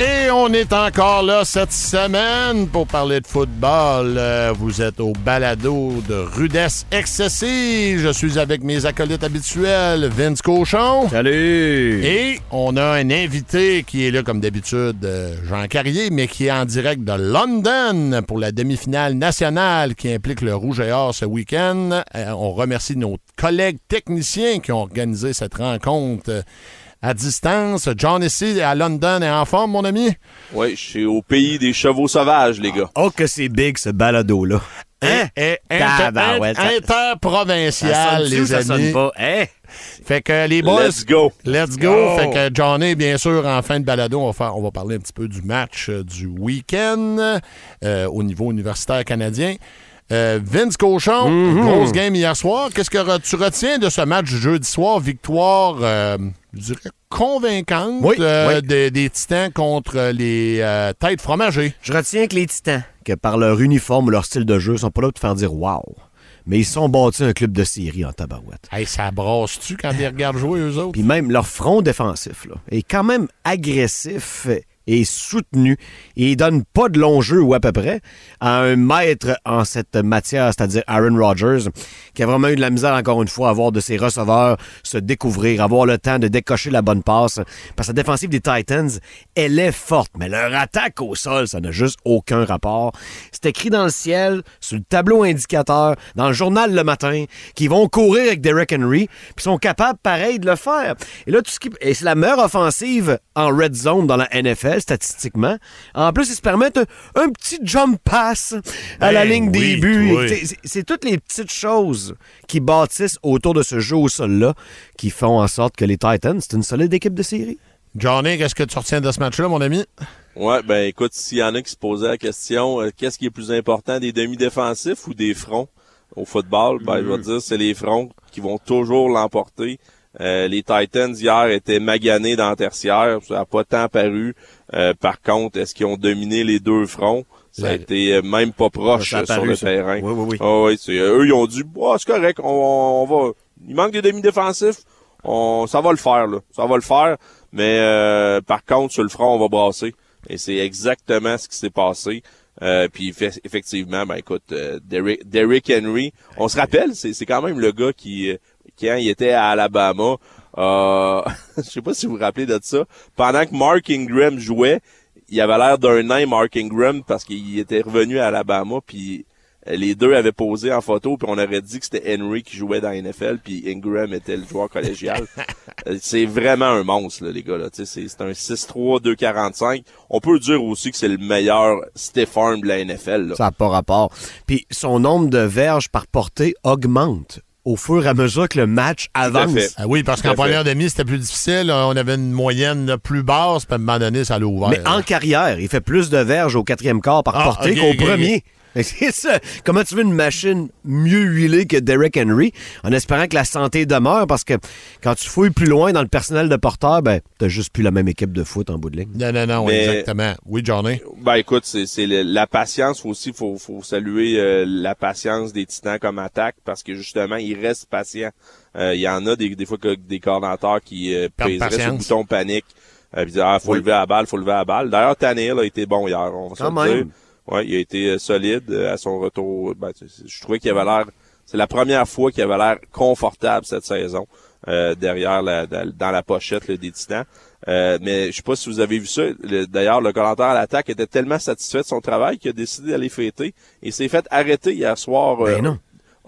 Et on est encore là cette semaine pour parler de football. Euh, vous êtes au balado de rudesse excessive. Je suis avec mes acolytes habituels, Vince Cochon. Salut! Et on a un invité qui est là comme d'habitude, euh, Jean Carrier, mais qui est en direct de London pour la demi-finale nationale qui implique le Rouge et Or ce week-end. Euh, on remercie nos collègues techniciens qui ont organisé cette rencontre. À distance. John ici à London est en forme, mon ami? Oui, je suis au pays des chevaux sauvages, les gars. Oh, que c'est big, ce balado-là. Hein? Et, et- Tabarouette, inter- ça- interprovincial, les ça amis? sonne pas? Hein? Fait que les boys, Let's go. let's go. Go. Fait que Johnny, bien sûr, en fin de balado, on va, faire, on va parler un petit peu du match euh, du week-end euh, au niveau universitaire canadien. Euh, Vince Cochon, Mm-hmm. grosse game hier soir. Qu'est-ce que re- tu retiens de ce match du jeudi soir? Victoire, euh, je dirais, convaincante Oui, euh, oui. Des, des Titans contre les têtes fromagées. Je retiens que les Titans, que par leur uniforme ou leur style de jeu, sont pas là pour te faire dire wow. Mais ils sont bâtis un club de série en tabarouette. Hey, ça brasse-tu quand ils regardent jouer, eux autres? Puis même leur front défensif là, est quand même agressif et soutenu. Et il donne pas de long jeu ou à peu près à un maître en cette matière, c'est-à-dire Aaron Rodgers, qui a vraiment eu de la misère encore une fois à voir de ses receveurs se découvrir, avoir le temps de décocher la bonne passe. Parce que la défensive des Titans, elle est forte, mais leur attaque au sol, ça n'a juste aucun rapport. C'est écrit dans le ciel, sur le tableau indicateur, dans le journal le matin, qu'ils vont courir avec Derek Henry, puis sont capables, pareil, de le faire. Et là, tout ce qui... Et c'est la meilleure offensive en red zone dans la NFL, statistiquement. En plus, ils se permettent un, un petit jump pass à la Ben ligne des buts. C'est- toutes les petites choses qui bâtissent autour de ce jeu au sol-là qui font en sorte que les Titans, c'est une solide équipe de série. Johnny, qu'est-ce que tu retiens de ce match-là, mon ami? Ouais, ben écoute, s'il y en a qui se posaient la question, euh, qu'est-ce qui est plus important, des demi-défensifs ou des fronts au football? Ben, je vais dire, c'est les fronts qui vont toujours l'emporter. Euh, les Titans hier étaient maganés dans le tertiaire, ça n'a pas tant paru. Euh, par contre, est-ce qu'ils ont dominé les deux fronts? Ça a été euh, même pas proche euh, sur paru, le ça. terrain. Oui, oui, oui. Ah oui, c'est, eux, ils ont dit, oh, c'est correct, on, on va, il manque des demi-défensifs, on, ça va le faire, là. Ça va le faire, mais euh, par contre, sur le front, on va brasser. Et c'est exactement ce qui s'est passé. Euh, puis effe- effectivement, ben écoute, euh, Derrick, Derrick Henry, on se rappelle, c'est, c'est quand même le gars qui, euh, qui quand il était à Alabama, euh, je sais pas si vous vous rappelez de ça, pendant que Mark Ingram jouait, il avait l'air d'un nain, Mark Ingram, parce qu'il était revenu à Alabama, puis euh, les deux avaient posé en photo, puis on aurait dit que c'était Henry qui jouait dans la NFL, puis Ingram était le joueur collégial. Euh, c'est vraiment un monstre, là, les gars. Là. C'est un 6'3", 2'45". On peut dire aussi que c'est le meilleur stiff arm de la NFL. Là. Ça n'a pas rapport. Puis son nombre de verges par portée augmente au fur et à mesure que le match avance. Ah oui, parce qu'en première demi, c'était plus difficile. On avait une moyenne plus basse, puis à un moment donné, ça l'a ouvert. Mais en carrière, il fait plus de verges au quatrième quart par Ah, portée qu'au premier. C'est ça. Comment tu veux une machine mieux huilée que Derek Henry? En espérant que la santé demeure parce que quand tu fouilles plus loin dans le personnel de porteur, ben, t'as juste plus la même équipe de foot en bout de ligne. Non, non, non, Mais- exactement. Oui, Johnny? Ben écoute, c'est, la patience aussi. Faut, faut saluer euh, la patience des Titans comme attaque parce que justement, ils restent patients. Euh, Il y en a des, des fois que des coordinateurs qui euh, pèseraient sur le bouton panique. Euh, puis disent, ah, faut Oui. lever la balle, faut lever la balle. D'ailleurs, Tannehill a été bon hier. On va se dire. Ouais, il a été euh, solide euh, à son retour. Ben, je trouvais qu'il avait l'air. C'est la première fois qu'il avait l'air confortable cette saison euh, derrière la, dans la pochette là, des Titans. Euh, mais je sais pas si vous avez vu ça. Le- D'ailleurs, le commentaire à l'attaque était tellement satisfait de son travail qu'il a décidé d'aller fêter et s'est fait arrêter hier soir. euh, Ben non.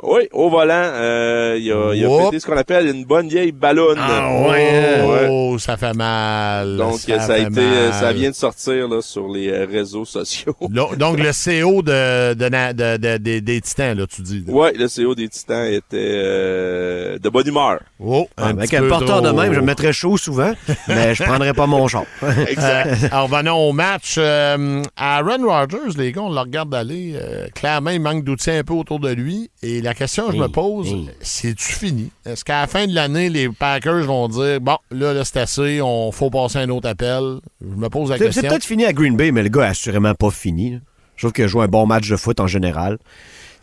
Oui, au volant, euh, il a, il a pété ce qu'on appelle une bonne vieille ballonne. Ah ouais. Ouais. Oh, ça fait mal. Donc ça, a été, euh, mal. ça vient de sortir là, sur les euh, réseaux sociaux. Donc, le CO de, de, na- de- de- de- des Titans, là, tu dis. Ouais, le CEO des Titans était euh, de bonne humeur. Oh, un Avec petit un peu porteur de même, je me mettrais chaud souvent, mais je prendrais pas mon char. Exact. Alors, revenons au match. Euh, Aaron Rodgers, les gars, on le regarde aller. euh, clairement, il manque d'outils un peu autour de lui. Et la question que je me pose, c'est-tu fini? Est-ce qu'à la fin de l'année, les Packers vont dire, bon, là, là c'est assez, on faut passer un autre appel? Je me pose la C'est c'est question. peut-être fini à Green Bay, mais le gars a assurément pas fini. là. Je trouve qu'il a joué un bon match de foot en général.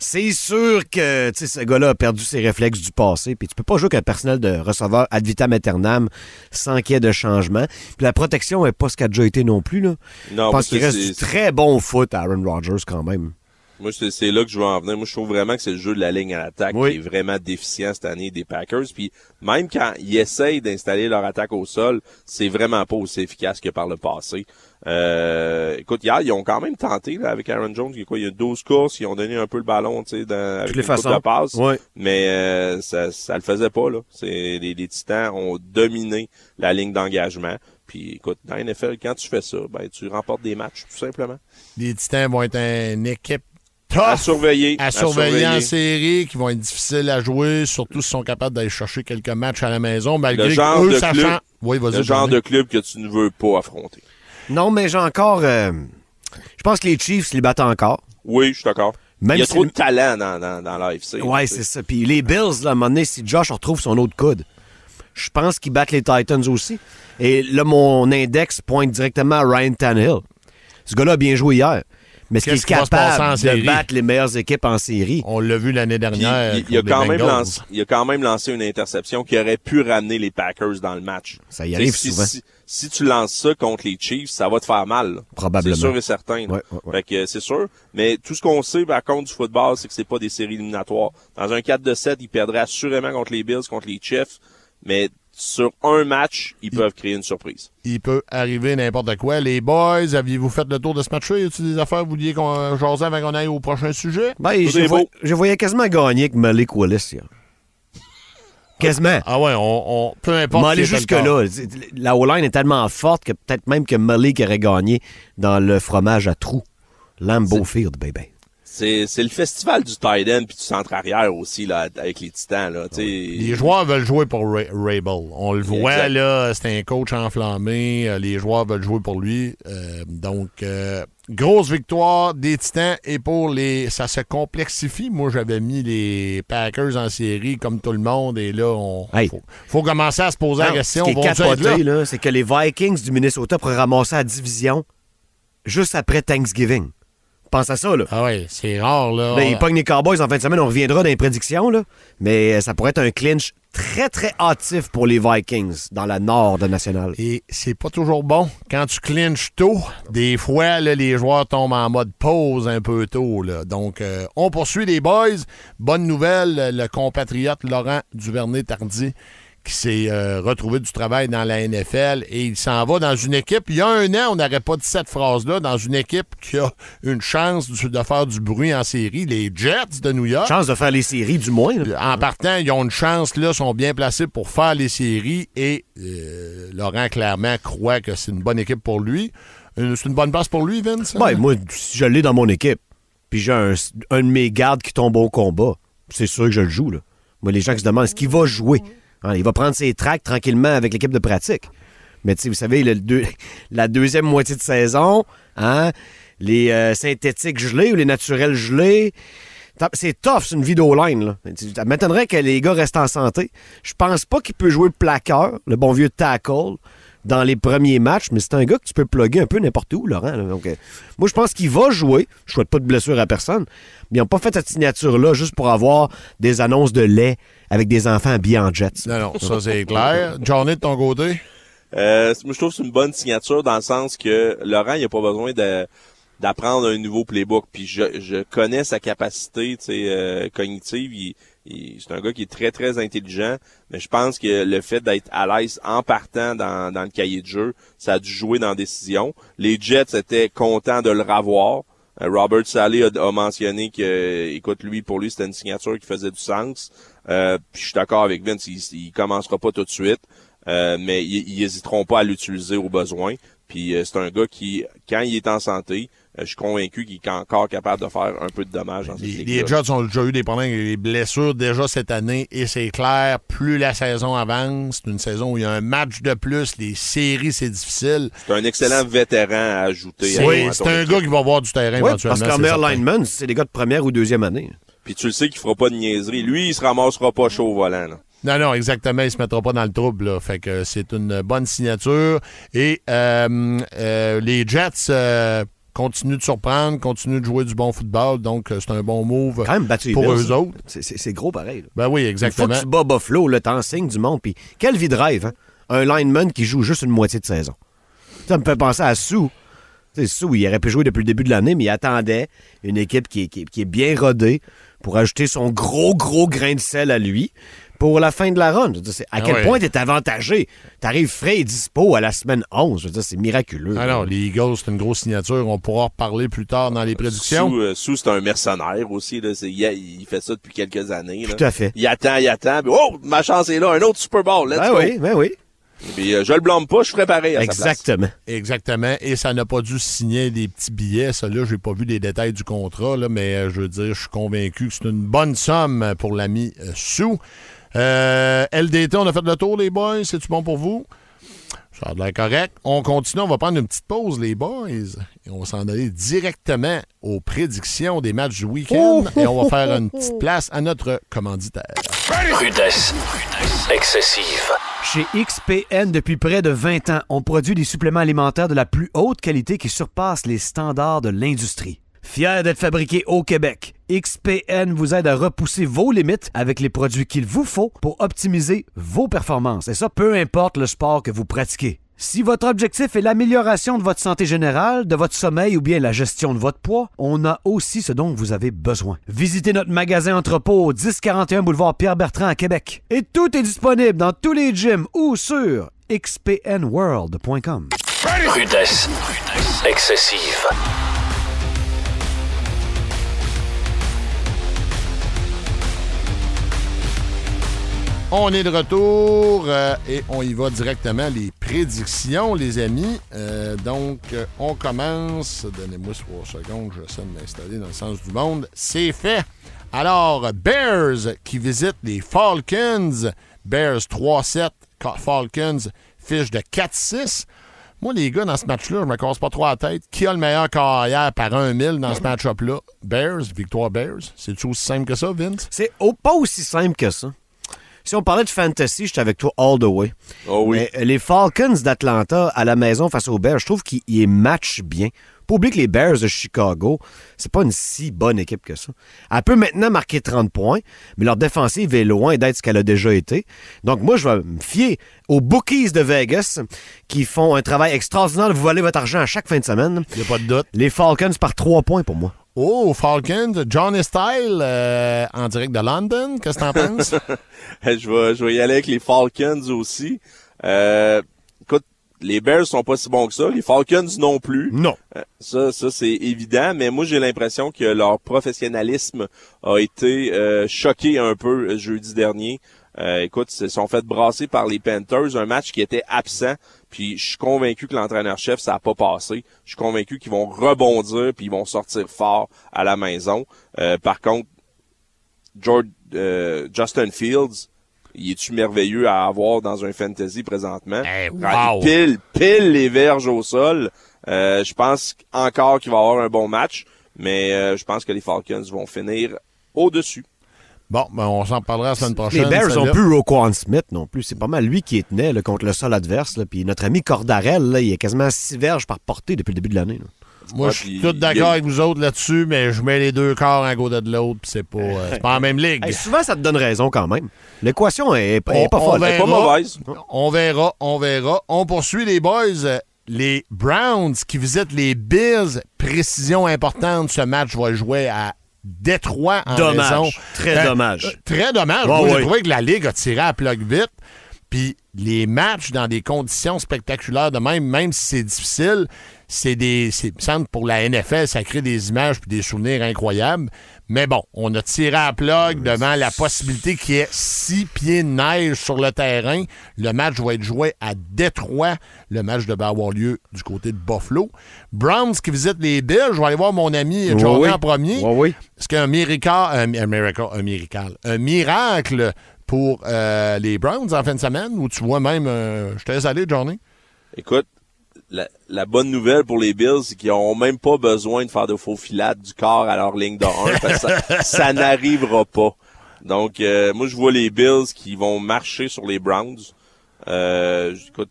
C'est sûr que tu sais, ce gars-là a perdu ses réflexes du passé. Puis tu peux pas jouer avec un personnel de receveur ad vitam aeternam sans qu'il y ait de changement. Puis la protection est pas ce qu'a déjà été non plus. Là. Non, Je pense qu'il reste du très bon foot à Aaron Rodgers quand même. Moi, c'est c'est là que je veux en venir. Moi, je trouve vraiment que c'est le jeu de la ligne à l'attaque Oui. qui est vraiment déficient cette année des Packers. Puis même quand ils essayent d'installer leur attaque au sol, c'est vraiment pas aussi efficace que par le passé. Euh, écoute, hier, ils ont quand même tenté là, avec Aaron Jones. Il y a quoi, il y a 12 courses, ils ont donné un peu le ballon, tu sais, dans- avec les une coupe façons. de passe. Ouais. Mais euh, ça, ça le faisait pas là. C'est les, les Titans ont dominé la ligne d'engagement. Puis écoute, dans la NFL, quand tu fais ça, ben tu remportes des matchs tout simplement. Les Titans vont être une équipe tough À surveiller. à surveiller en série, qui vont être difficiles à jouer, surtout s'ils sont capables d'aller chercher quelques matchs à la maison, malgré Le genre eux, de sachant... club- Oui, vas-y, Le genre de club que tu ne veux pas affronter. Non, mais j'ai encore. euh, je pense que les Chiefs les battent encore. Oui, je suis d'accord. Même Il y a si trop le- de talent dans, dans, dans l'AFC. Ouais, c'est ça. Puis les Bills, là, à un moment donné, si Josh retrouve son autre coude, je pense qu'ils battent les Titans aussi. Et là, mon index pointe directement à Ryan Tannehill. Ce gars-là a bien joué hier. Mais est-ce qu'il est capable de battre les meilleures équipes en série? On l'a vu l'année Puis, dernière. il, il a quand même lancé, il a quand même lancé une interception qui aurait pu ramener les Packers dans le match. Ça y arrive si, souvent. Si, si tu lances ça contre les Chiefs, ça va te faire mal. là. Probablement. C'est sûr et certain. Ouais, ouais, ouais. Fait que c'est sûr. Mais tout ce qu'on sait par contre du football, c'est que c'est pas des séries éliminatoires. Dans un 4 de 7, ils perdraient assurément contre les Bills, contre les Chiefs. Mais sur un match, ils peuvent créer une surprise. Il peut arriver n'importe quoi. Les boys, aviez-vous fait le tour de ce match-là? Y a-t-il des affaires vous vouliez qu'on euh, jase avant qu'on aille au prochain sujet? Ben, je, voyais quasiment gagner que Malik Willis. hier. Quasiment. Ah ouais, on, on peu importe. Mais aller jusque-là. La O-line est tellement forte que peut-être même que Malik aurait gagné dans le fromage à trous. Lambeau Field, baby. C'est, c'est le festival du tight end puis du centre arrière aussi là avec les Titans là. Les joueurs veulent jouer pour Ra- Rabel. On le voit, Exact. là, c'est un coach enflammé. Euh, Les joueurs veulent jouer pour lui. Euh, donc, euh, grosse victoire des Titans. Et pour les... Ça se complexifie. Moi, j'avais mis les Packers en série comme tout le monde. Et là, on... Hey. faut, faut commencer à se poser la question. Ce qui est là? là, c'est que les Vikings du Minnesota pourraient ramasser la division juste après Thanksgiving. Pense à ça, là. Ah ouais, c'est rare, là. Là, ils pognent les Cowboys en fin de semaine, on reviendra dans les prédictions, là. Mais euh, ça pourrait être un clinch très, très hâtif pour les Vikings dans la nord de National. Et c'est pas toujours bon. Quand tu clinches tôt, des fois, là, les joueurs tombent en mode pause un peu tôt. Là. Donc, euh, on poursuit les boys. Bonne nouvelle, le compatriote Laurent Duvernay-Tardy qui s'est euh, retrouvé du travail dans la NFL et il s'en va dans une équipe. Il y a un an, on n'aurait pas dit cette phrase-là, dans une équipe qui a une chance de faire du bruit en série, les Jets de New York. Chance de faire les séries, du moins. là. En partant, ils ont une chance, là, sont bien placés pour faire les séries et euh, Laurent, clairement, croit que c'est une bonne équipe pour lui. Euh, C'est une bonne passe pour lui, Vince? Ouais, moi, si je l'ai dans mon équipe, puis j'ai un, un de mes gardes qui tombe au combat, c'est sûr que je le joue. Là. Moi, les gens qui se demandent, est-ce qu'il va jouer? Hein, il va prendre ses tracks tranquillement avec l'équipe de pratique. Mais vous savez, la deuxième moitié de saison, hein, les euh, synthétiques gelés ou les naturels gelés, c'est tough, c'est une vidéo line. Là. Ça m'étonnerait que les gars restent en santé. Je pense pas qu'il peut jouer plaqueur, le bon vieux tackle, dans les premiers matchs, mais c'est un gars que tu peux plugger un peu n'importe où, Laurent. Donc, euh, moi, je pense qu'il va jouer. Je souhaite pas de blessure à personne. Ils n'ont pas fait cette signature-là juste pour avoir des annonces de lait avec des enfants habillés en jets. Non, non, ça c'est clair. Johnny, de ton côté? Euh, moi, je trouve que c'est une bonne signature dans le sens que Laurent, il a pas besoin de d'apprendre un nouveau playbook. Puis je, je connais sa capacité tu sais, euh, cognitive. Il, il- c'est un gars qui est très, très intelligent. Mais je pense que le fait d'être à l'aise en partant dans, dans le cahier de jeu, ça a dû jouer dans la décision. Les Jets étaient contents de le revoir. Euh, Robert Sally a, a mentionné que, écoute, lui, pour lui, c'était une signature qui faisait du sens. Euh, puis je suis d'accord avec Vince, il, il commencera pas tout de suite, euh, mais ils, ils hésiteront pas à l'utiliser au besoin. Puis euh, c'est un gars qui, quand il est en santé, euh, je suis convaincu qu'il est encore capable de faire un peu de dommages dans cette Les, les Jets ont déjà eu des problèmes avec les blessures déjà cette année et c'est clair, plus la saison avance, c'est une saison où il y a un match de plus, les séries c'est difficile. C'est un excellent vétéran à ajouter. à- Oui, c'est un équipe. gars qui va avoir du terrain Oui, éventuellement. parce qu'en meilleur lineman, c'est des gars de première ou deuxième année. Puis tu le sais qu'il fera pas de niaiserie. Lui, il se ramassera pas chaud au volant. Là. Non, non, exactement. Il se mettra pas dans le trouble. Là. Fait que c'est une bonne signature. Et euh, euh, les Jets euh, continuent de surprendre, continuent de jouer du bon football. Donc, c'est un bon move Quand même pour Bills. eux autres. C'est- gros pareil. là. Ben oui, Une fois exactement. que tu bats Buffalo, t'enseignes du monde. Puis quelle vie de rêve, hein? Un lineman qui joue juste une moitié de saison. Ça me fait penser à Sou. Tu sais, Sou, il aurait pu jouer depuis le début de l'année, mais il attendait une équipe qui est, qui est- qui est bien rodée pour ajouter son gros, gros grain de sel à lui pour la fin de la run. Je veux dire, à Ah quel ouais. point t'es avantagé? T'arrives frais et dispo à la semaine 11. Je veux dire, c'est miraculeux. Ah non, les Eagles, c'est une grosse signature. On pourra en reparler plus tard dans les prédictions. Sou, euh, Sou, c'est un mercenaire aussi. Là. C'est- Il, a- il fait ça depuis quelques années. Là. Tout à fait. Il attend, il attend. Puis, oh, ma chance est là. Un autre Super Bowl. Let's Ben go. oui, ben oui. Puis, euh, je le blâme pas. Je ferais pareil à sa place. Exactement. Exactement. Et ça n'a pas dû signer des petits billets. Ça, là, j'ai pas vu les détails du contrat, là, mais euh, je veux dire, je suis convaincu que c'est une bonne somme pour l'ami euh, Sou. Euh, LDT, on a fait le tour, les boys. C'est-tu bon pour vous? Ça a l'air correct. On continue. On va prendre une petite pause, les boys. Et on va s'en aller directement aux prédictions des matchs du week-end. Et on va faire une petite place à notre commanditaire. Rudesse. Excessive. Chez XPN, depuis près de 20 ans, on produit des suppléments alimentaires de la plus haute qualité qui surpassent les standards de l'industrie. Fier d'être fabriqué au Québec, XPN vous aide à repousser vos limites avec les produits qu'il vous faut pour optimiser vos performances. Et ça, peu importe le sport que vous pratiquez. Si votre objectif est l'amélioration de votre santé générale, de votre sommeil ou bien la gestion de votre poids, on a aussi ce dont vous avez besoin. Visitez notre magasin entrepôt au 1041 boulevard Pierre-Bertrand à Québec. Et tout est disponible dans tous les gyms ou sur xpnworld.com. Rudesse. Excessive. On est de retour euh, et on y va directement. Les prédictions, les amis. Euh, donc, euh, on commence. Donnez-moi trois secondes, je sais de m'installer dans le sens du monde. C'est fait. Alors, Bears qui visitent les Falcons. Bears 3-7, Falcons fiche de 4-6. Moi, les gars, dans ce match-là, je me casse pas trop la tête. Qui a le meilleur carrière par 1 000 dans ce match-up-là? Bears, victoire Bears. C'est-tu aussi simple que ça, Vince? C'est pas aussi simple que ça. Si on parlait de fantasy, j'étais avec toi all the way. Oh oui. Mais euh, les Falcons d'Atlanta à la maison face aux Bears, je trouve qu'ils ils matchent bien. Pas oublier que les Bears de Chicago, c'est pas une si bonne équipe que ça. Elle peut maintenant marquer 30 points, mais leur défensive est loin d'être ce qu'elle a déjà été. Donc moi, je vais me fier aux bookies de Vegas qui font un travail extraordinaire de vous voler votre argent à chaque fin de semaine. Il a pas de doute. Les Falcons par 3 points pour moi. Oh, Falcons, Johnny Style euh, en direct de London. Qu'est-ce que t'en penses? je, vais, je vais y aller avec les Falcons aussi. Euh, écoute, les Bears sont pas si bons que ça. Les Falcons non plus. Non. Euh, Ça, ça c'est évident, mais moi j'ai l'impression que leur professionnalisme a été euh, choqué un peu euh, jeudi dernier. Euh, écoute, ils se sont fait brasser par les Panthers, un match qui était absent. Puis je suis convaincu que l'entraîneur-chef, ça a pas passé. Je suis convaincu qu'ils vont rebondir puis ils vont sortir fort à la maison. Euh, par contre, George, euh, Justin Fields, il est-tu merveilleux à avoir dans un fantasy présentement? Eh, wow. il Pile, pile les verges au sol. Euh, je pense encore qu'il va avoir un bon match, mais euh, je pense que les Falcons vont finir au-dessus. Bon, ben, on s'en parlera la semaine prochaine. Les Bears ont celle-là. plus Roquan Smith non plus. C'est pas mal lui qui est tenait là, contre le sol adverse. là. Puis notre ami Cordarel, là, il est quasiment 6 verges par portée depuis le début de l'année. là. Moi, Ouais, je suis tout d'accord a- avec vous autres là-dessus, mais je mets les deux corps un côté de l'autre, puis c'est pas, euh, c'est pas la même ligue. Hey, souvent, ça te donne raison quand même. L'équation est, est pas folle. verra. Elle est pas mauvaise. On verra, on verra. On poursuit les boys. Les Browns qui visitent les Bills. Précision importante, ce match va jouer à Détroit en Dommage. raison. Très Euh, dommage. euh, très dommage. Ouais, Moi, j'ai ouais. trouvé que la Ligue a tiré à plug vite. Puis les matchs dans des conditions spectaculaires de même, même si c'est difficile, c'est des. c'est- il me semble pour la NFL, ça crée des images puis des souvenirs incroyables. Mais bon, on a tiré à plug devant la possibilité qu'il y ait six pieds de neige sur le terrain. Le match va être joué à Détroit. Le match devait avoir lieu du côté de Buffalo. Browns qui visite les Bills. Je vais aller voir mon ami Oui, Johnny oui. en premier. Oui, oui. Est-ce qu'un miracle, un, un miracle, un miracle, un miracle pour euh, les Browns en fin de semaine? Ou tu vois même, euh, je te laisse aller, Johnny? Écoute, la, la bonne nouvelle pour les Bills, c'est qu'ils ont même pas besoin de faire de faux filades du corps à leur ligne de 1 parce que ça, ça n'arrivera pas. Donc, euh, moi, je vois les Bills qui vont marcher sur les Browns. Euh, écoute,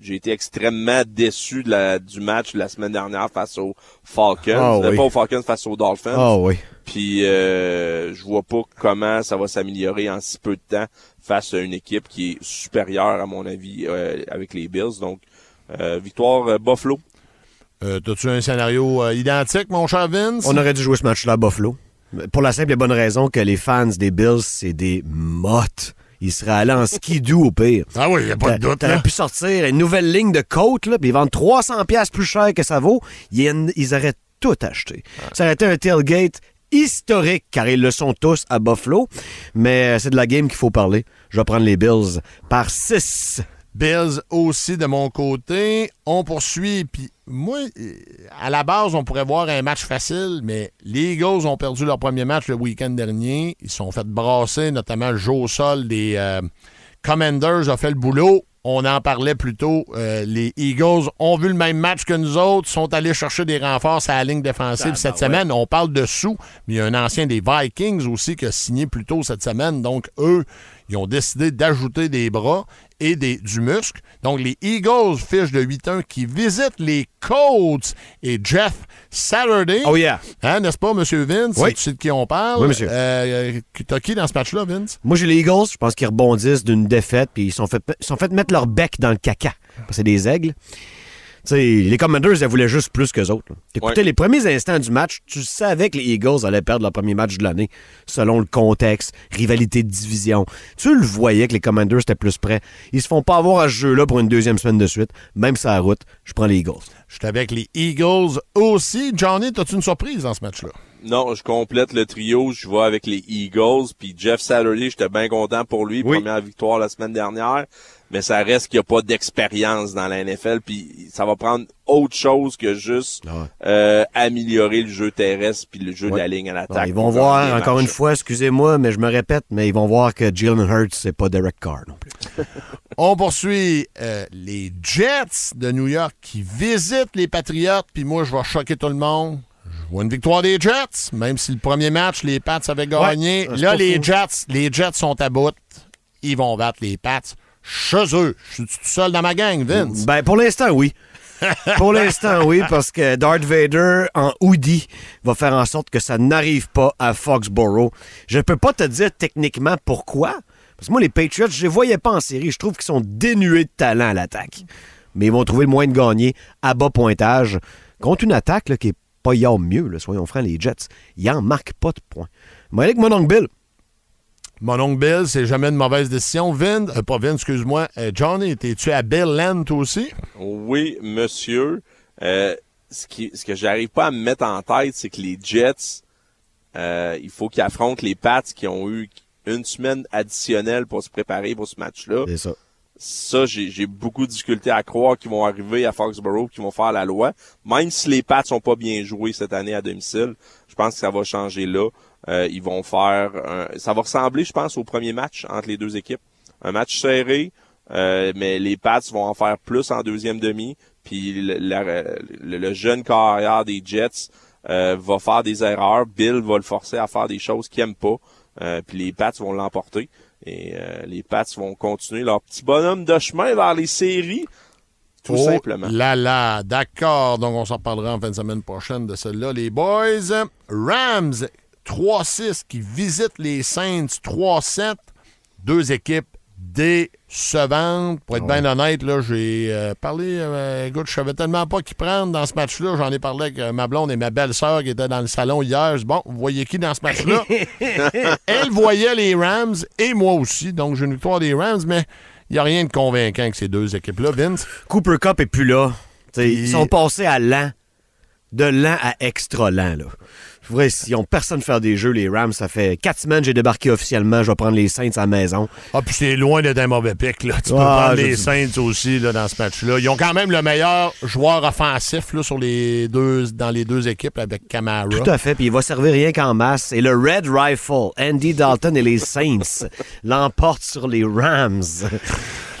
j'ai été extrêmement déçu de la, du match de la semaine dernière face aux Falcons. Euh, oui. Pas aux Falcons, face aux Dolphins. Ah oui. Puis euh, je vois pas comment ça va s'améliorer en si peu de temps face à une équipe qui est supérieure à mon avis euh, avec les Bills. Donc victoire euh, Buffalo. Euh, T'as-tu un scénario euh, identique, mon cher Vince? On aurait dû jouer ce match-là à Buffalo. Pour la simple et bonne raison que les fans des Bills, c'est des mottes. Ils seraient allés en skidoo au pire. Ah oui, il a pas de doute. T'aurais pu sortir une nouvelle ligne de côte, là, puis ils vendent 300 pièces plus cher que ça vaut. Ils, ils auraient tout acheté. Ça aurait été un tailgate historique, car ils le sont tous à Buffalo. Mais euh, c'est de la game qu'il faut parler. Je vais prendre les Bills par 6. Bills aussi de mon côté. On poursuit. Puis moi, à la base, on pourrait voir un match facile, mais les Eagles ont perdu leur premier match le week-end dernier. Ils se sont fait brasser, notamment le jeu au sol des euh, Commanders a fait le boulot. On en parlait plus tôt. Euh, les Eagles ont vu le même match que nous autres, sont allés chercher des renforts à la ligne défensive cette semaine. On parle de sous, mais il y a un ancien des Vikings aussi qui a signé plus tôt cette semaine. Donc, eux, ils ont décidé d'ajouter des bras et des, du muscle. Donc, les Eagles fichent de 8-1 qui visitent les Colts et Jeff Saturday. Oh yeah. Hein, n'est-ce pas, M. Vince? Oui. Tu sais de qui on parle? Oui, monsieur. Euh, T'as qui dans ce match-là, Vince? Moi, j'ai les Eagles. Je pense qu'ils rebondissent d'une défaite, puis ils sont fait, sont fait mettre leur bec dans le caca. C'est des aigles. Les Commanders, elles voulaient juste plus qu'eux autres. T'écoutais Ouais. les premiers instants du match, tu savais que les Eagles allaient perdre leur premier match de l'année, selon le contexte, rivalité de division. Tu le voyais que les Commanders étaient plus prêts. Ils se font pas avoir à ce jeu-là pour une deuxième semaine de suite. Même sur la route, je prends les Eagles. Je suis avec les Eagles aussi. Johnny, as-tu une surprise dans ce match-là? Non, je complète le trio. Je vais avec les Eagles. Puis Jeff Saturday, j'étais bien content pour lui. Oui. Première victoire la semaine dernière. Mais ça reste qu'il n'y a pas d'expérience dans la NFL. Puis ça va prendre autre chose que juste Ah ouais. euh, améliorer le jeu terrestre puis le jeu de la ligne à l'attaque. ils vont voir, encore une fois, excusez-moi, mais je me répète, mais ils vont voir que Jalen Hurts, c'est pas Derek Carr non plus. On poursuit euh, les Jets de New York qui visitent les Patriots. Puis moi, je vais choquer tout le monde. Je vois une victoire des Jets, même si le premier match, les Pats avaient gagné. Ouais, c'est Là, les fou. Jets, les Jets sont à bout. Ils vont battre les Pats chez eux. Je suis tout seul dans ma gang, Vince? Ben, pour l'instant, oui. pour l'instant, oui, parce que Darth Vader en hoodie va faire en sorte que ça n'arrive pas à Foxborough. Je peux pas te dire techniquement pourquoi. Parce que moi, les Patriots, je les voyais pas en série. Je trouve qu'ils sont dénués de talent à l'attaque. Mais ils vont trouver le moyen de gagner à bas pointage contre une attaque qui est pas yard mieux, là, soyons francs, les Jets. Ils en marquent pas de points. Moi, avec mon oncle Bill. C'est jamais une mauvaise décision. Vin, euh, pas Vin, excuse-moi. Euh, Johnny, es-tu à Bill Land toi aussi? Oui, monsieur. Euh, ce, qui, ce que j'arrive pas à me mettre en tête, c'est que les Jets, euh, il faut qu'ils affrontent les Pats qui ont eu une semaine additionnelle pour se préparer pour ce match-là. C'est ça. Ça, j'ai j'ai beaucoup de difficulté à croire qu'ils vont arriver à Foxborough, qu'ils vont faire la loi. Même si les Pats sont pas bien joués cette année à domicile, je pense que ça va changer là. Euh, ils vont faire, un- ça va ressembler, je pense, au premier match entre les deux équipes. Un match serré, euh, mais les Pats vont en faire plus en deuxième demi. Puis le, la- le- le jeune carrière des Jets euh, va faire des erreurs. Bill va le forcer à faire des choses qu'il aime pas. Euh, puis les Pats vont l'emporter. Et euh, les Pats vont continuer leur petit bonhomme de chemin vers les séries. Tout Oh simplement. Là, là, d'accord. Donc, on s'en parlera en fin de semaine prochaine de celle-là. Les boys, Rams 3-6 qui visitent les Saints 3-7. Deux équipes décevantes. Pour être bien honnête, là, j'ai euh, parlé, euh, écoute, je savais tellement pas qui prendre dans ce match-là. J'en ai parlé avec euh, ma blonde et ma belle-sœur qui étaient dans le salon hier. Bon, vous voyez qui dans ce match-là? Elle voyait les Rams et moi aussi. Donc, j'ai une victoire des Rams, mais il n'y a rien de convaincant avec ces deux équipes-là, Vince. Cooper Cup est plus là. Ils sont passés à lent, de lent à extra lent. Là. Je vrai, s'ils n'ont personne faire des jeux, les Rams, ça fait quatre semaines que j'ai débarqué officiellement. Je vais prendre les Saints à la maison. Ah, puis c'est loin d'être un mauvais pic, là. Tu peux Ah, prendre les Saints aussi, là, dans ce match-là. Ils ont quand même le meilleur joueur offensif, là, sur les deux, dans les deux équipes avec Camara. Tout à fait, puis il va servir rien qu'en masse. Et le Red Rifle, Andy Dalton et les Saints l'emportent sur les Rams.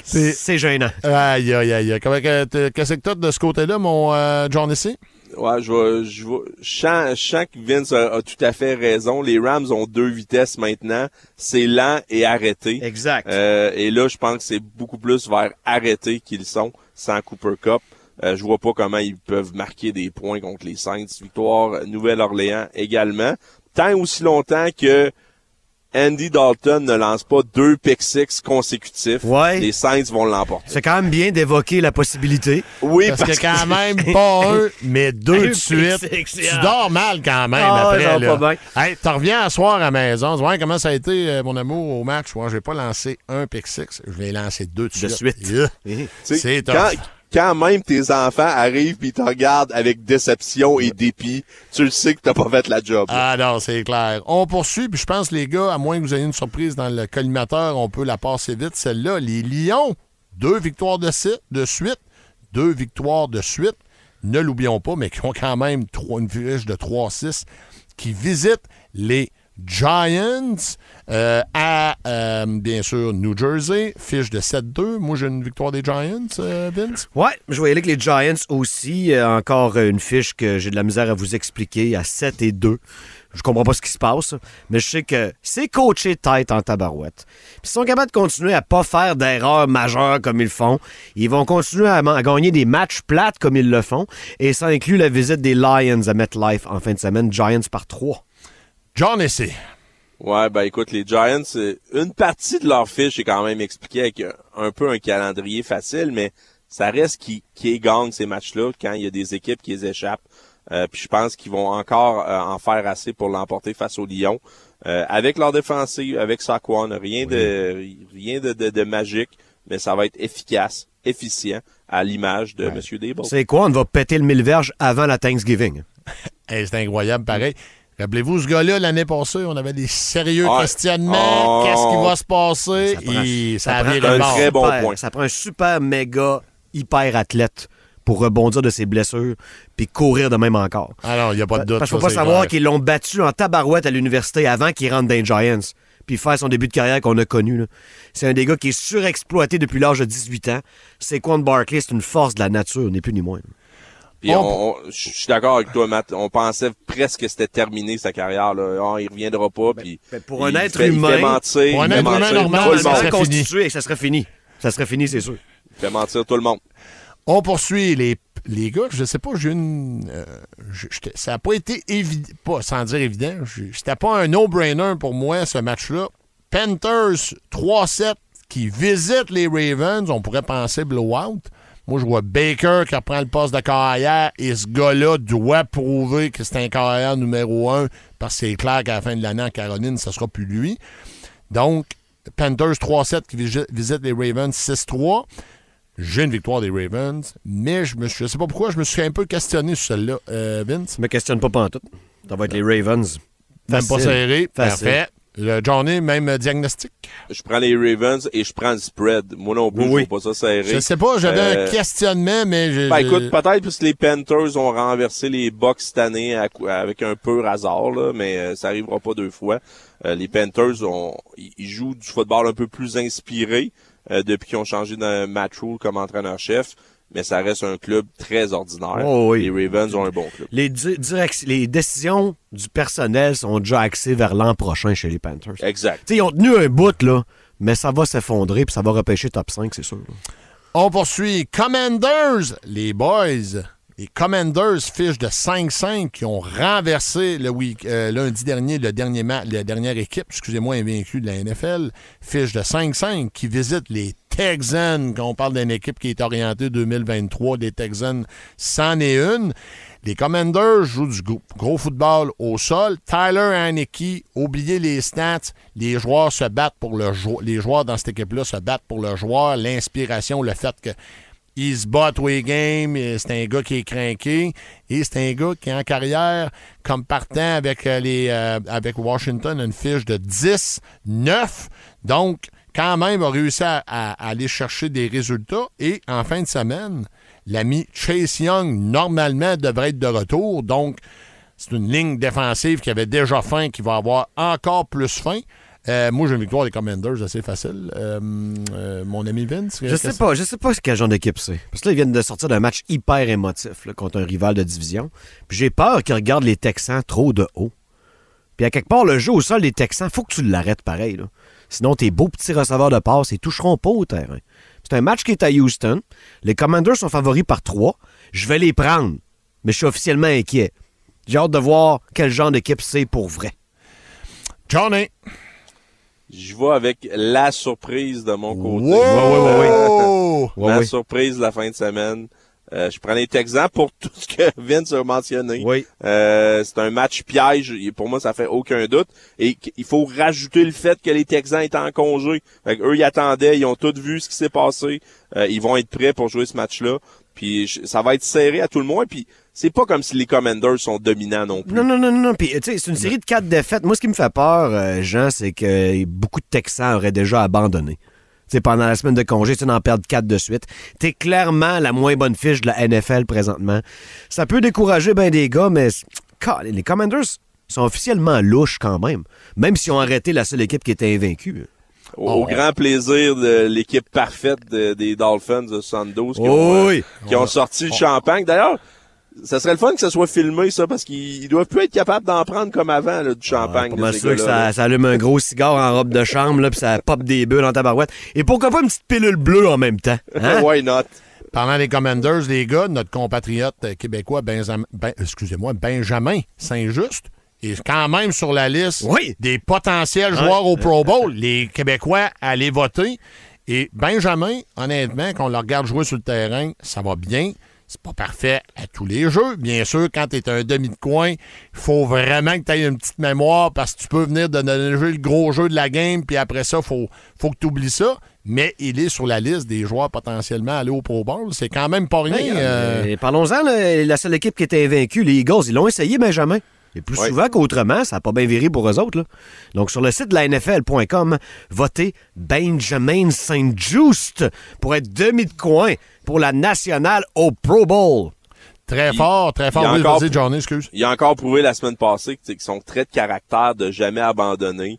C'est- gênant. Aïe, aïe, aïe. Qu'est-ce que t'as de ce côté-là, mon euh, John ici? Ouais, je vois, je vois, je sens, je sens que Vince a, a tout à fait raison. Les Rams ont deux vitesses maintenant. C'est lent et arrêté. Exact. Euh, et là, je pense que c'est beaucoup plus vers arrêté qu'ils sont sans Cooper Cup. Euh, je vois pas comment ils peuvent marquer des points contre les Saints. Victoire Nouvelle-Orléans également. Tant aussi longtemps que Andy Dalton ne lance pas deux pick six consécutifs, Ouais. les Saints vont l'emporter. C'est quand même bien d'évoquer la possibilité. Oui, Parce que quand même, pas un, mais deux de suite. Tu dors mal quand même Ah, après. là. pas bien. Hey, t'en reviens à soir à la maison. Tu vois, comment ça a été, euh, mon amour, au match? Ouais, j'ai pas lancé un pick six. Je l'ai lancé deux de De suite. suite. Yeah. Tu sais, C'est quand, quand même tes enfants arrivent puis te regardent avec déception et dépit, tu le sais que t'as pas fait la job. Ah non, c'est clair. On poursuit, puis je pense, les gars, à moins que vous ayez une surprise dans le collimateur, on peut la passer vite, celle-là. Les Lions, deux victoires de, suite, deux victoires de suite, ne l'oublions pas, mais qui ont quand même une fiche de 3-6, qui visitent les Giants euh, à, bien sûr, New Jersey, fiche de 7-2. Moi, j'ai une victoire des Giants, euh, Vince. Ouais, je aller avec les Giants aussi. Euh, encore une fiche que j'ai de la misère à vous expliquer à 7 et 2. Je comprends pas ce qui se passe, mais je sais que c'est coaché tête en tabarouette. Puis ils sont capables de continuer à pas faire d'erreurs majeures comme ils font. Ils vont continuer à, à gagner des matchs plates comme ils le font. Et ça inclut la visite des Lions à MetLife en fin de semaine. Giants par 3. John Essay. Ouais, ben écoute, les Giants, une partie de leur fiche est quand même expliquée avec un peu un calendrier facile, mais ça reste qui, qui gagne ces matchs-là quand il y a des équipes qui les échappent. Euh, puis je pense qu'ils vont encore euh, en faire assez pour l'emporter face aux Lions. Euh, avec leur défensive, avec Saquon, rien de rien de, de, de magique, mais ça va être efficace, efficient, à l'image de Monsieur Dable. C'est quoi? On va péter le mille verges avant la Thanksgiving. Hey, c'est incroyable, pareil. Rappelez-vous, ce gars-là, l'année passée, on avait des sérieux questionnements. Oh. Qu'est-ce qui va se passer? Ça prend- Et ça, ça a prend viré un très bon super- point. Ça prend un super méga hyper athlète pour rebondir de ses blessures puis courir de même encore. Non, il n'y a pas de doute. Parce qu'il faut pas savoir qu'ils l'ont battu en tabarouette à l'université avant qu'il rentre dans les Giants puis faire son début de carrière qu'on a connu. C'est un des gars qui est surexploité depuis l'âge de 18 ans. C'est Quan Barkley, c'est une force de la nature, ni plus ni moins. Puis On- on, on- je suis d'accord avec toi, Matt. On pensait presque que c'était terminé sa carrière. Là. Ah, il reviendra pas. Puis ben, pour un fait- humain- mentir, Pour un être humain mentir normal, ça serait constitué, ça serait fini. Ça serait fini, c'est sûr. Il fait mentir tout le monde. On poursuit les, les gars. Je sais pas, j'ai une. euh, je- ça n'a pas été évident. Pas, sans dire évident. C'était pas un no-brainer pour moi, ce match-là. Panthers 3-7 qui visitent les Ravens. On pourrait penser blowout. Moi, je vois Baker qui reprend le poste de carrière et ce gars-là doit prouver que c'est un carrière numéro un parce que c'est clair qu'à la fin de l'année en Caroline, ce sera plus lui. Donc, Panthers 3-7 qui visi- visitent les Ravens 6-3. J'ai une victoire des Ravens, mais je me suis- je sais pas pourquoi, je me suis un peu questionné sur celle-là. Euh, Vince, Je me questionne pas pantoute. Ça va être les Ravens. même pas serré. Facile. Parfait. Le Johnny, même euh, diagnostic? Je prends les Ravens et je prends le spread. Moi non plus, Oui, je vois pas ça serré. Je sais pas, j'avais Euh, un questionnement, mais je. Ben écoute, peut-être parce que les Panthers ont renversé les Bucks cette année à avec un pur hasard, là, mais euh, ça arrivera pas deux fois. Euh, les Panthers ont ils jouent du football un peu plus inspiré euh, depuis qu'ils ont changé de Matt Rule comme entraîneur-chef, mais ça reste un club très ordinaire. Oh oui. Les Ravens ont un bon club. Les, di- direc- les décisions du personnel sont déjà axées vers l'an prochain chez les Panthers. Exact. T'sais, ils ont tenu un bout, là, mais ça va s'effondrer puis ça va repêcher top 5, c'est sûr. là. On poursuit. Commanders, les boys. Les Commanders fichent de 5-5 qui ont renversé le euh, lundi dernier le dernier match, la dernière équipe, excusez-moi, invaincue de la NFL. Fiche de 5-5 qui visite les Texans. Quand on parle d'une équipe qui est orientée 2023, des Texans, c'en est une. Les Commanders jouent du gros, gros football au sol. Tyler Haneke, oubliez les stats. Les joueurs se battent pour le joueur. Les joueurs dans cette équipe-là se battent pour le joueur. L'inspiration, le fait que Il se bat tous les games. C'est un gars qui est craqué. Et c'est un gars qui, en carrière, comme partant avec, euh, les, euh, avec Washington, une fiche de 10-9. Donc, quand même, a réussi à, à- à aller chercher des résultats. Et en fin de semaine, l'ami Chase Young, normalement, devrait être de retour. Donc, c'est une ligne défensive qui avait déjà faim, qui va avoir encore plus faim. Euh, moi, j'ai une victoire des Commanders assez facile. Euh, euh, mon ami Vince. Je sais pas, je sais pas quel genre d'équipe c'est. Parce que là, ils viennent de sortir d'un match hyper émotif là, contre un rival de division. Puis j'ai peur qu'ils regardent les Texans trop de haut. Puis à quelque part, le jeu au sol des Texans, faut que tu l'arrêtes pareil. Là. Sinon, tes beaux petits receveurs de passe, ils toucheront pas au terrain. C'est un match qui est à Houston. Les Commanders sont favoris par trois. Je vais les prendre. Mais je suis officiellement inquiet. J'ai hâte de voir quel genre d'équipe c'est pour vrai. Johnny. Je vais avec la surprise de mon côté. Wow! Ouais, la ouais. surprise de la fin de semaine. Euh, je prends les Texans pour tout ce que Vince a mentionné. Oui. Euh, c'est un match piège. Et Pour moi, ça fait aucun doute. Et il faut rajouter le fait que les Texans étaient en congé. Fait eux, ils attendaient. Ils ont tous vu ce qui s'est passé. Euh, ils vont être prêts pour jouer ce match-là. Puis je- ça va être serré à tout le monde. Puis c'est pas comme si les Commanders sont dominants non plus. Non, non, non, non. non. Puis, tu sais, c'est une série de quatre défaites. Moi, ce qui me fait peur, euh, Jean, c'est que beaucoup de Texans auraient déjà abandonné. Tu sais, pendant la semaine de congé, tu en perdre quatre de suite. T'es clairement la moins bonne fiche de la NFL présentement. Ça peut décourager ben des gars, mais les Commanders sont officiellement louches quand même. Même s'ils ont arrêté la seule équipe qui était invaincue. Au, au grand plaisir de l'équipe parfaite de- des Dolphins de 72 qui, ont, Oh euh, qui ont sorti le champagne. D'ailleurs, ça serait le fun que ça soit filmé, ça, parce qu'ils ils doivent plus être capables d'en prendre comme avant, là, du champagne. De mal ces sûr que ça, ça allume un gros cigare en robe de chambre, là, puis ça pop des bulles dans ta barouette. Et pourquoi pas une petite pilule bleue en même temps? Hein? Why not? Parlant des Commanders, les gars, notre compatriote euh, québécois, Benzam- ben- excusez-moi, Benjamin Saint-Just, est quand même sur la liste Oui. des potentiels joueurs au Pro Bowl. Les Québécois allaient voter. Et Benjamin, honnêtement, quand on le regarde jouer sur le terrain, ça va bien. C'est pas parfait à tous les jeux. Bien sûr, quand tu es un demi de coin, il faut vraiment que tu aies une petite mémoire parce que tu peux venir donner le gros jeu de la game, puis après ça, il faut, faut que tu oublies ça. Mais il est sur la liste des joueurs potentiellement allés au Pro Bowl. C'est quand même pas rien. Euh, euh, Parlons-en, la seule équipe qui était invaincue, les Eagles, ils l'ont essayé, Benjamin. Et plus Ouais. souvent qu'autrement, ça n'a pas bien viré pour eux autres. là. Donc, sur le site de la NFL.com, votez Benjamin Saint-Just pour être demi de coin pour la nationale au Pro Bowl. Très Il- fort, très il y fort. a Oui, encore- vas-y, Johnny, excuse. Il a encore prouvé la semaine passée que, que son trait de caractère de jamais abandonner,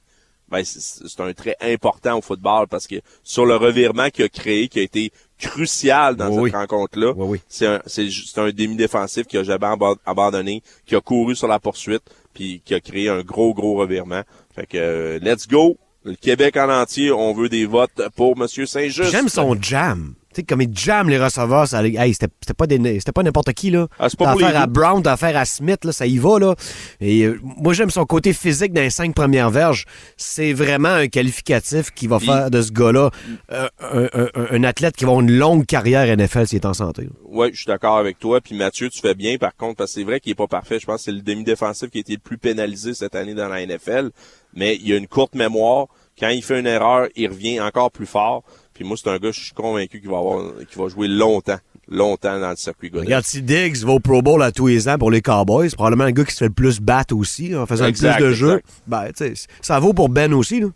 ben, c'est- c'est un trait important au football parce que sur le revirement qu'il a créé, qui a été crucial dans Oui, cette rencontre-là, Oui, c'est un, un demi-défensif qui a jamais aba- abandonné, qui a couru sur la poursuite, puis qui a créé un gros, gros revirement. Fait que, euh, let's go! Le Québec en entier, on veut des votes pour Monsieur Saint-Just. J'aime son jam. Tu sais, comme il jam les receveurs, ça, hey, c'était c'était pas, des- c'était pas n'importe qui, là. Ah, T'as affaire à. Brown, t'as affaire à Smith, là, ça y va, là. Et euh, moi, j'aime son côté physique dans les cinq premières verges. C'est vraiment un qualificatif qui va faire de ce gars-là euh, un, un- un- athlète qui va avoir une longue carrière NFL s'il est en santé. Ouais, je suis d'accord avec toi. Puis Mathieu, tu fais bien par contre, parce que c'est vrai qu'il est pas parfait. Je pense que c'est le demi-défensif qui a été le plus pénalisé cette année dans la NFL. Mais il a une courte mémoire. Quand il fait une erreur, il revient encore plus fort. Puis moi, c'est un gars, je suis convaincu qu'il va avoir, qu'il va jouer longtemps, longtemps dans le circuit Goddard. Regarde, si Diggs va au Pro Bowl à tous les ans pour les Cowboys, c'est probablement un gars qui se fait le plus battre aussi, en faisant Exact, le plus de jeux. Ben, ça vaut pour Ben aussi, là.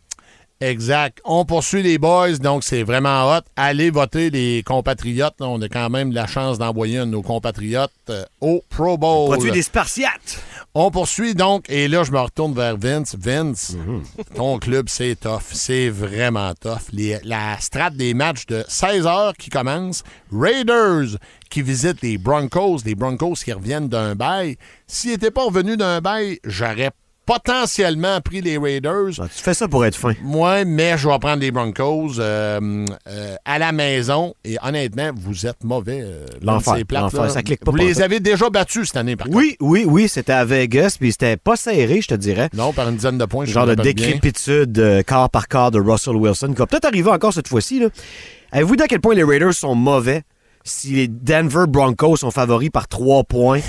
Exact. On poursuit les boys, donc c'est vraiment hot. Allez voter les compatriotes. On a quand même la chance d'envoyer un de nos compatriotes euh, au Pro Bowl. Produit des Spartiates. On poursuit donc, et là, je me retourne vers Vince. Vince, Mhm. ton club, c'est tough. C'est vraiment tough. Les- la strate des matchs de 16 heures qui commence. Raiders qui visitent les Broncos. Les Broncos qui reviennent d'un bail. S'ils n'étaient pas revenus d'un bail, j'aurais potentiellement pris les Raiders. Ah, tu fais ça pour être fin. Moi, mais je vais prendre les Broncos euh, euh, à la maison. Et honnêtement, vous êtes mauvais. euh, L'enfer, ça clique pas Vous les avez déjà battus cette année, par contre. Oui, oui, oui, c'était à Vegas, puis c'était pas serré, je te dirais. Non, par une dizaine de points. Genre de décrépitude euh, quart par quart de Russell Wilson, qui va peut-être arriver encore cette fois-ci. Avez-vous dit à quel point les Raiders sont mauvais? Si les Denver Broncos sont favoris par 3 points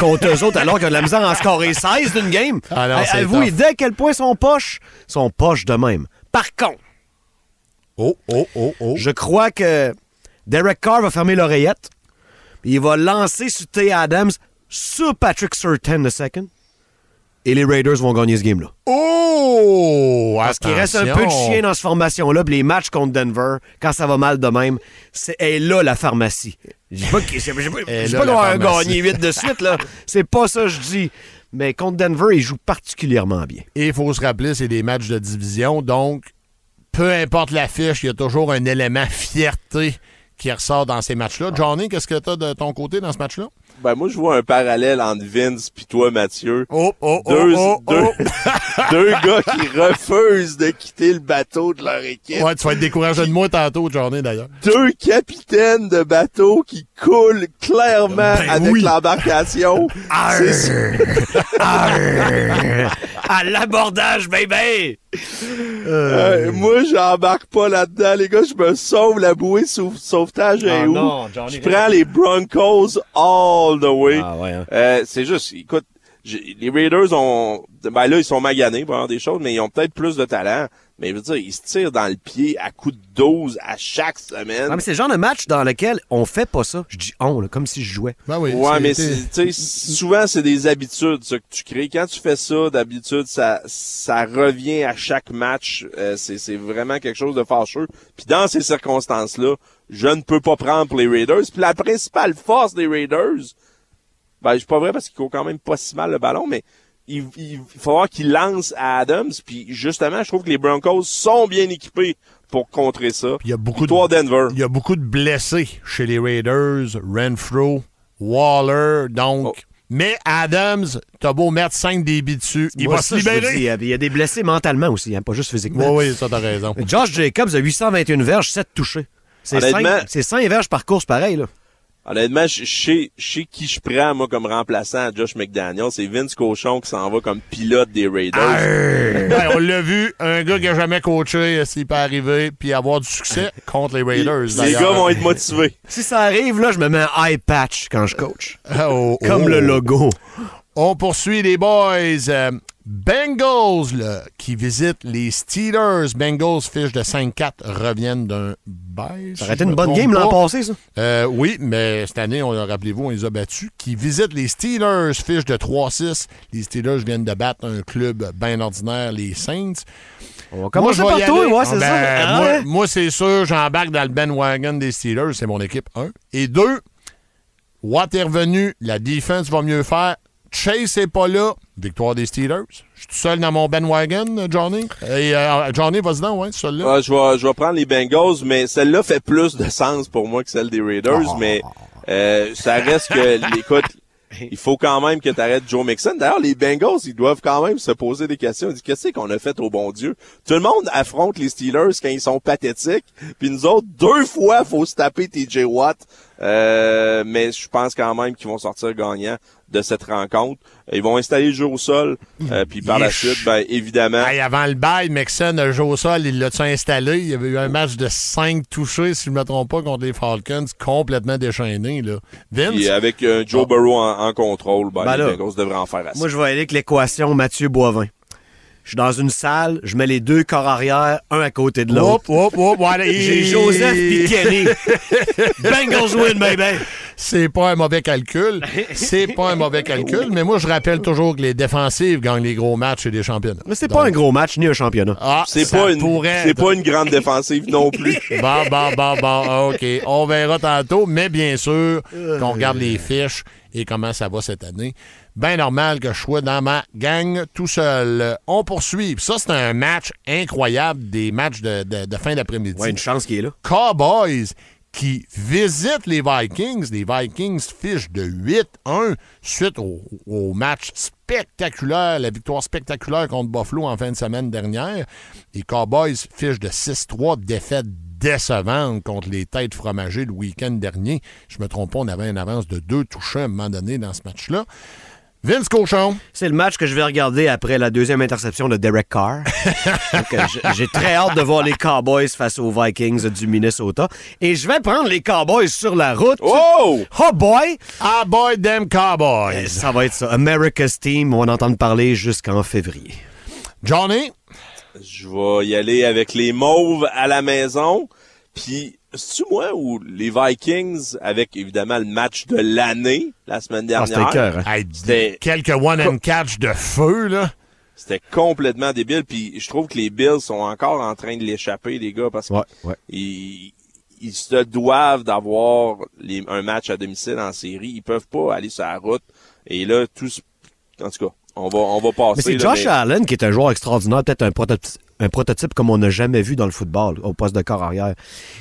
contre eux autres, alors qu'ils ont de la misère à en scorer 16 d'une game? Ah non, c'est idée à quel point sont poches? sont poches de même. Par contre, Oh, oh, oh, oh. je crois que Derek Carr va fermer l'oreillette. Il va lancer sur Adams sur Patrick Surtain second. Et les Raiders vont gagner ce game-là. Oh! Parce qu'il reste un peu de chien dans cette formation-là. Puis les matchs contre Denver, quand ça va mal de même, c'est est là la pharmacie. Je dis pas pas- qu'on va gagner 8 de suite, là. C'est pas ça que je dis. Mais contre Denver, il joue particulièrement bien. Et il faut se rappeler, c'est des matchs de division, donc peu importe l'affiche, il y a toujours un élément fierté qui ressort dans ces matchs-là. Johnny, qu'est-ce que tu as de ton côté dans ce match-là? Ben, moi, je vois un parallèle entre Vince puis toi, Mathieu. Oh, oh, oh, Deux, oh, deux, oh. deux gars qui refusent de quitter le bateau de leur équipe. Ouais, tu vas être découragé de moi tantôt, Johnny, d'ailleurs. Deux capitaines de bateau qui coulent clairement Ben avec oui. l'embarcation. C'est- à l'abordage, baby! Euh, moi, j'embarque pas là-dedans, les gars. Je me sauve la bouée sau- sauvetage est Ah où? non, Johnny, Je prends les Broncos all the way. Ah ouais, hein. Euh, c'est juste, écoute, les Raiders ont, ben là, ils sont maganés pour avoir des choses, mais ils ont peut-être plus de talent. Mais je veux dire, ils se tirent dans le pied à coups de 12 à chaque semaine. Ah, mais c'est le genre de match dans lequel on fait pas ça. Je dis on, là, comme si je jouais. Ben oui. Ouais, mais c'est- c'est- tu sais, souvent c'est des habitudes ça, que tu crées. Quand tu fais ça, d'habitude, ça, ça revient à chaque match. Euh, c'est, c'est vraiment quelque chose de fâcheux. Puis dans ces circonstances-là, je ne peux pas prendre pour les Raiders. Puis la principale force des Raiders, ben c'est pas vrai parce qu'ils courent quand même pas si mal le ballon, mais il, il, il faut voir qu'ils lancent à Adams. Puis justement, je trouve que les Broncos sont bien équipés pour contrer ça. Il y a beaucoup de, Denver. il y a beaucoup de blessés chez les Raiders, Renfro, Waller, donc. Oh. Mais Adams, t'as beau mettre 5 débits dessus, il Moi, va ça, se dis, libérer. Il y a- il y, a des blessés mentalement aussi, hein, pas juste physiquement. Oui, oui, ça, t'as raison. Josh Jacobs a 821 verges, 7 touchés. C'est Honnêtement- 5, c'est 5 verges par course pareil. Là. Honnêtement, je je sais, je sais qui je prends, moi, comme remplaçant à Josh McDaniel. C'est Vince Cochon qui s'en va comme pilote des Raiders. Ben, on l'a vu, un gars qui a jamais coaché, s'il peut arriver, puis avoir du succès contre les Raiders. les gars vont être motivés. Si ça arrive, là, je me mets un eye patch quand je coach. Oh, Comme oh. le logo. On poursuit les boys. Euh, Bengals, là, qui visitent les Steelers. Bengals, fiche de 5-4, reviennent d'un bail. Ça aurait été une bonne game l'an passé, ça. Euh, oui, mais cette année, on rappelez-vous, on les a battus. Qui visitent les Steelers, fiche de 3-6. Les Steelers viennent de battre un club bien ordinaire, les Saints. On va commencer Moi, je par toi, ouais, c'est Ah, ça. ben, Ah, moi, ouais. moi, c'est sûr, j'embarque dans le bandwagon des Steelers. C'est mon équipe, un. Et deux, Watt est revenu? La défense va mieux faire. Chase n'est pas là. Victoire des Steelers. Je suis tout seul dans mon bandwagon, Johnny. Et euh, Johnny, vas-y donc, ouais, celui-là. Ah, je, vais, je vais prendre les Bengals, mais celle-là fait plus de sens pour moi que celle des Raiders, mais euh, ça reste que, écoute, il faut quand même que tu arrêtes Joe Mixon. D'ailleurs, les Bengals, ils doivent quand même se poser des questions. Ils disent, qu'est-ce qu'on a fait au bon Dieu? Tout le monde affronte les Steelers quand ils sont pathétiques, puis nous autres, deux fois, faut se taper TJ Watt. Euh, mais je pense quand même qu'ils vont sortir gagnants de cette rencontre. Ils vont installer le jeu au sol, euh, puis par la suite, ben évidemment, Hey, avant le bail, Mixon a joué au sol, il l'a-tu installé? Il y avait eu un match de 5 touchés, si je ne me trompe pas, contre les Falcons, complètement déchaîné. Là. Vince? puis avec euh, Joe Burrow en, en contrôle, ben, Ben les là, Bengals devraient en faire assez. Moi, je vais aller avec l'équation Mathieu Boivin. Je suis dans une salle, je mets les deux corps arrière, un à côté de l'autre. Hop, hop, hop, voilà. J'ai Joseph et Kenny. Bengals win, baby! C'est pas un mauvais calcul. C'est pas un mauvais calcul, mais moi, je rappelle toujours que les défensives gagnent les gros matchs et les championnats. Mais c'est pas un gros match ni un championnat. Ah, C'est pas une, pourrait c'est pas une grande défensive non plus. Bon, bon, bon, bon, OK. On verra tantôt, mais bien sûr qu'on regarde les fiches et comment ça va cette année. Bien normal que je sois dans ma gang tout seul. On poursuit. Ça, c'est un match incroyable des matchs de, de- de fin d'après-midi. Ouais, une chance qu'il est là. Cowboys qui visitent les Vikings. Les Vikings fichent de 8-1 suite au, au match spectaculaire, la victoire spectaculaire contre Buffalo en fin de semaine dernière. Les Cowboys fichent de 6-3, défaite décevante contre les têtes fromagées le week-end dernier. Je me trompe pas, on avait une avance de deux touchés à un moment donné dans ce match-là. Vince Cochon. C'est le match que je vais regarder après la deuxième interception de Derek Carr. Donc, euh, J'ai très hâte de voir les Cowboys face aux Vikings du Minnesota. Et je vais prendre les Cowboys sur la route. Oh! Oh boy! Ah boy, them Cowboys. Ça va être ça. America's Team, on va en entendre parler jusqu'en février. Johnny? Je vais y aller avec les mauves à la maison. Puis c'est-tu moi ou les Vikings, avec évidemment le match de l'année la semaine Ah, c'était dernière, cœur, hein? Hey, C'était- quelques one and catch de feu, là. c'était complètement débile. Puis je trouve que les Bills sont encore en train de l'échapper, les gars, parce Ouais, ouais. qu'ils ils se doivent d'avoir les- un match à domicile en série. Ils peuvent pas aller sur la route. Et là, tous, en tout cas, on va, on va passer. Mais c'est là, Josh mais- Allen qui est un joueur extraordinaire, peut-être un prototype, un prototype comme on n'a jamais vu dans le football, au poste de corps arrière.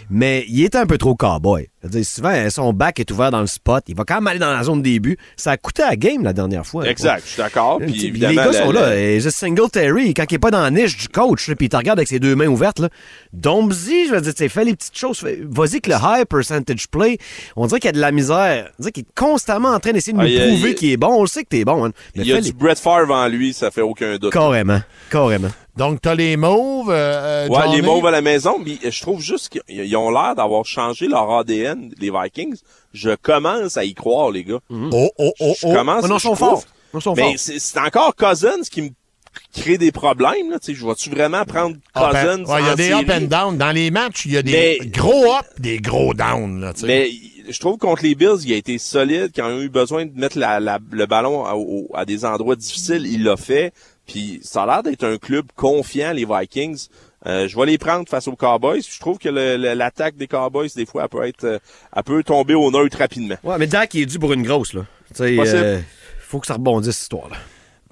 Mais il est un peu trop cowboy. C'est-à-dire, souvent, hein, son back est ouvert dans le spot. Il va quand même aller dans la zone de début. Ça a coûté à game la dernière fois. Exact, je suis d'accord. Puis les gars sont là. Et juste Singletary, quand il est pas dans la niche du coach, puis il te regarde avec ses deux mains ouvertes, là, Dombsy, je veux dire, tu sais, fais les petites choses. Vas-y que le high percentage play, on dirait qu'il y a de la misère. On dirait qu'il est constamment en train d'essayer de Ah, nous il y a- prouver il- qu'il est bon. On le sait que t'es bon, hein. Mais Il y a du. Brett Favre en lui, ça fait aucun doute. Carrément. Carrément. Donc, t'as les mauves. euh, Ouais, Johnny? les Mauves à la maison, mais je trouve juste qu'ils ils ont l'air d'avoir changé leur ADN, les Vikings. Je commence à y croire, les gars. Oh, oh, oh, Je oh. commence Oh non, je forts. Sont Mais c'est encore Cousins qui me crée des problèmes. Là. Je vais-tu vraiment prendre Cousins ouais, Il y a des série? up and down. Dans les matchs, il y a des Mais- gros up, des gros down. Là. Mais je trouve contre les Bills, il a été solide. Quand ils ont eu besoin de mettre la- la- le ballon à, au- à des endroits difficiles, il l'a fait. Puis ça a l'air d'être un club confiant, les Vikings. Euh, je vais les prendre face aux Cowboys. Je trouve que l'attaque des Cowboys, des fois, elle peut être, euh, elle peut tomber au neutre rapidement. Ouais, mais Dak, il est dû pour une grosse, là. Tu sais, Possible. euh, faut que ça rebondisse, cette histoire-là.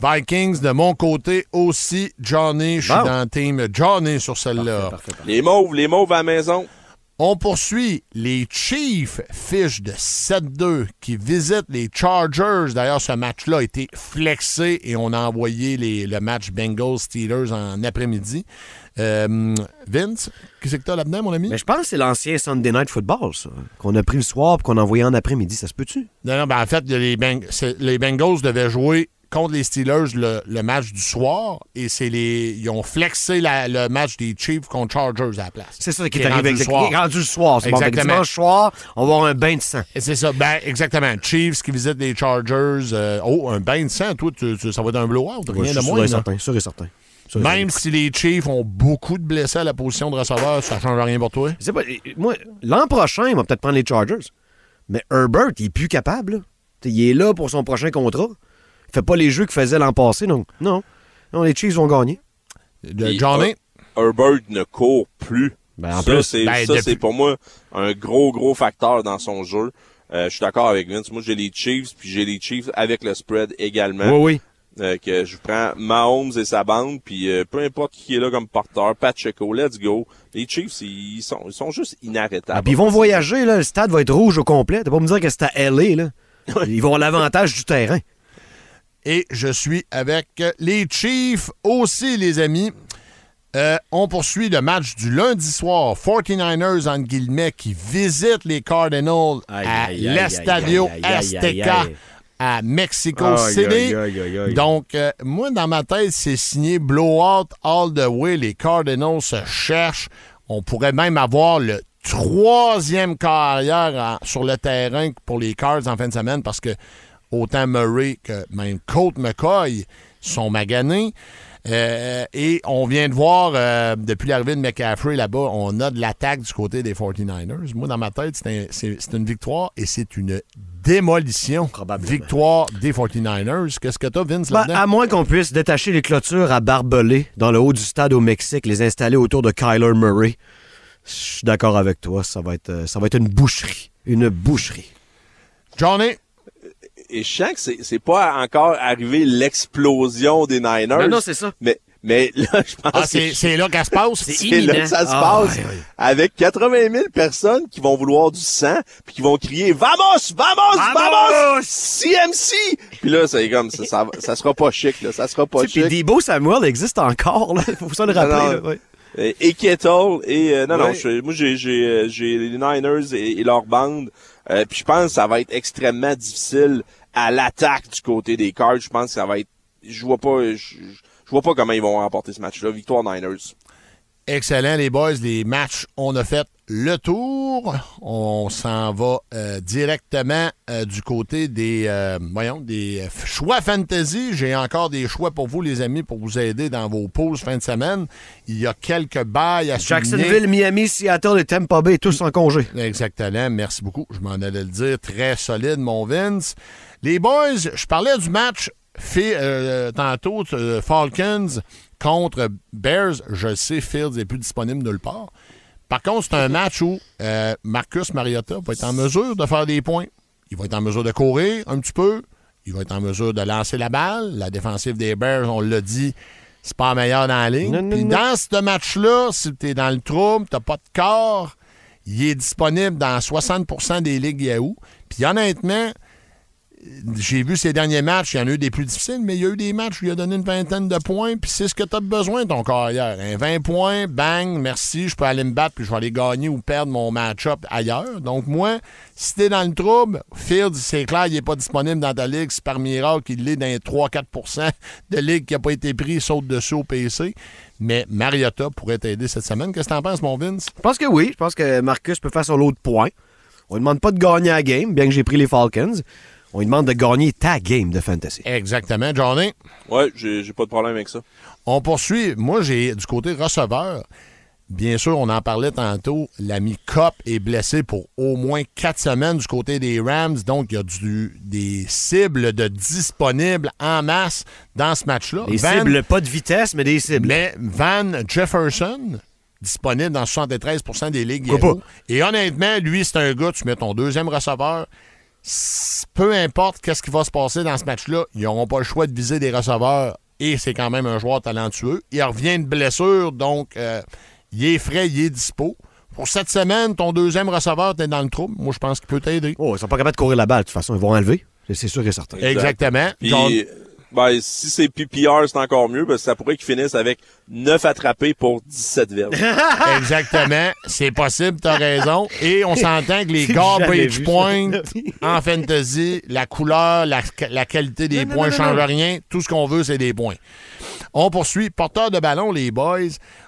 Vikings, de mon côté aussi, Johnny. Je suis Bon. dans le team Johnny sur celle-là. Les Mauves, les Mauves à la maison. On poursuit les Chiefs, fiches de 7-2, qui visitent les Chargers. D'ailleurs, ce match-là a été flexé et on a envoyé les- le match Bengals-Steelers en après-midi. Euh, Vince, qu'est-ce que t'as là-dedans, mon ami? Mais je pense que c'est l'ancien Sunday Night Football, ça. Qu'on a pris le soir et qu'on a envoyé en après-midi. Ça se peut-tu? Non, non, ben, en fait, les, Beng- c'est- les Bengals devaient jouer contre les Steelers le, le match du soir et c'est les ils ont flexé la- le match des Chiefs contre Chargers à la place. C'est ça qui est arrivé. soir. qui est rendu le soir. C'est bon. Exactement. dimanche soir, on va avoir un bain de sang. Et c'est ça, ben exactement. Chiefs qui visitent les Chargers. euh, oh, un bain de sang, toi, tu- tu- ça va être un blowout, rien Ouais, je de moins. certain. Sûr et certain. Même si les Chiefs ont beaucoup de blessés à la position de receveur, ça change rien pour toi? Pas, moi, l'an prochain, il va peut-être prendre les Chargers. Mais Herbert, il est plus capable. là. Il est là pour son prochain contrat. Il fait pas les jeux qu'il faisait l'an passé, donc non. Non, les Chiefs vont gagner. De Johnny, Herbert ne court plus. Ben, en ça, plus, c'est ben, ça, depuis- c'est pour moi un gros, gros facteur dans son jeu. Euh, je suis d'accord avec Vince. Moi, j'ai les Chiefs, puis j'ai les Chiefs avec le spread également. Oui, oui. Euh, que je prends Mahomes et sa bande, puis euh, peu importe qui est là comme porteur, Pacheco, let's go. Les Chiefs, ils sont, ils sont juste inarrêtables. Ah, puis ils vont voyager, là. Le stade va être rouge au complet. T'as pas me dire que c'est à LA, là. Ils vont avoir l'avantage du terrain. Et je suis avec les Chiefs aussi, les amis. Euh, on poursuit le match du lundi soir. 49ers, en guillemets, qui visitent les Cardinals Aïe, à l'Estadio aïe, aïe, Azteca à Mexico City. Donc, euh, moi, dans ma tête, c'est signé blowout all the way. Les Cardinals se cherchent. On pourrait même avoir le troisième carrière en- sur le terrain pour les Cards en fin de semaine parce que autant Murray que même Colt McCoy sont maganés. Euh, et on vient de voir, euh, depuis l'arrivée de McCaffrey là-bas, on a de l'attaque du côté des 49ers. Moi, dans ma tête, c'est un- c'est c'est une victoire et c'est une démolition. Probablement. Victoire des 49ers. Qu'est-ce que t'as, Vince, Ben, là-dedans? à moins qu'on puisse détacher les clôtures à barbelés dans le haut du stade au Mexique, les installer autour de Kyler Murray. Je suis d'accord avec toi, ça va être, euh, ça va être une boucherie. Une boucherie. Johnny, Et je sens que c'est, c'est pas encore arrivé l'explosion des Niners. Non, non, c'est ça. Mais, mais là, je pense ah, que c'est c'est là qu'elle se passe. c'est là que ça se Ah, passe. ouais. Avec 80 000 personnes qui vont vouloir du sang, puis qui vont crier « Vamos! Vamos! Vamos! Vamos! CMC! » Puis là, c'est comme, ça, ça, ça sera pas chic, là. Ça sera pas Tu sais, chic. Puis Debo Samuel existe encore, là. Faut ça le rappeler, non. là, ouais. Et Kettle et euh, non non je- moi j'ai j'ai j'ai les Niners et, et leur bande euh, puis je pense que ça va être extrêmement difficile à l'attaque du côté des Cards. Je pense que ça va être je vois pas je, je vois pas comment ils vont remporter ce match là victoire Niners Excellent, les boys. Les matchs, on a fait le tour. On s'en va euh, directement euh, du côté des, euh, voyons, des choix fantasy. J'ai encore des choix pour vous, les amis, pour vous aider dans vos pauses fin de semaine. Il y a quelques bails à souligner. Jacksonville, Miami, Seattle et Tampa Bay, tous en congé. Exactement. Merci beaucoup. Je m'en allais le dire. Très solide, mon Vince. Les boys, je parlais du match fait tantôt Falcons contre Bears. Je le sais, Fields n'est plus disponible nulle part. Par contre, c'est un match où euh, Marcus Mariota va être en mesure de faire des points. Il va être en mesure de courir un petit peu. Il va être en mesure de lancer la balle. La défensive des Bears, on l'a dit, c'est pas la meilleure dans la ligne. Non, non, Puis non. dans ce match-là, si tu es dans le trouble, tu pas de corps, il est disponible dans 60% des ligues Yahoo. Puis honnêtement, j'ai vu ces derniers matchs, il y en a eu des plus difficiles, mais il y a eu des matchs où il a donné une vingtaine de points, puis c'est ce que tu as besoin ton carrière. Un 20 points, bang, merci, je peux aller me battre, puis je vais aller gagner ou perdre mon match-up ailleurs. Donc moi, si t'es dans le trouble, Fields, c'est clair, il n'est pas disponible dans ta ligue, c'est par miracle il est dans les 3-4% de ligue qui n'a pas été pris, saute dessus au PC. Mais Mariota pourrait t'aider cette semaine. Qu'est-ce que t'en penses, mon Vince? Je pense que oui. Je pense que Marcus peut faire son lot de points. On ne demande pas de gagner la game, bien que j'ai pris les Falcons. On lui demande de gagner ta game de fantasy. Exactement, Johnny? Ouais, j'ai pas de problème avec ça. On poursuit. Moi, j'ai du côté receveur. Bien sûr, on en parlait tantôt. L'ami Cop est blessé pour au moins quatre semaines du côté des Rams. Donc, il y a du, des cibles de disponibles en masse dans ce match-là. Des Van- cibles, pas de vitesse, mais des cibles. Mais Van Jefferson, disponible dans 73% des ligues. Et honnêtement, lui, c'est un gars, tu mets ton deuxième receveur. Peu importe qu'est-ce qui va se passer dans ce match-là, ils n'auront pas le choix de viser des receveurs. Et c'est quand même un joueur talentueux. Il revient de blessure, donc euh, il est frais, il est dispo. Pour cette semaine, ton deuxième receveur, t'es dans le trouble. Moi, je pense qu'il peut t'aider. Oh, ils sont pas capables de courir la balle, de toute façon. Ils vont enlever. C'est- sûr et certain. Exact. Exactement. Puis, John- ben, si c'est PPR, c'est encore mieux, parce que ça pourrait qu'ils finissent avec 9 attrapés pour 17 verges. Exactement. C'est possible, t'as raison. Et on s'entend que les garbage points en fantasy, la couleur, la, la qualité des Non, points non, change non. rien. Tout ce qu'on veut, c'est des points. On poursuit. Porteur de ballon, les boys.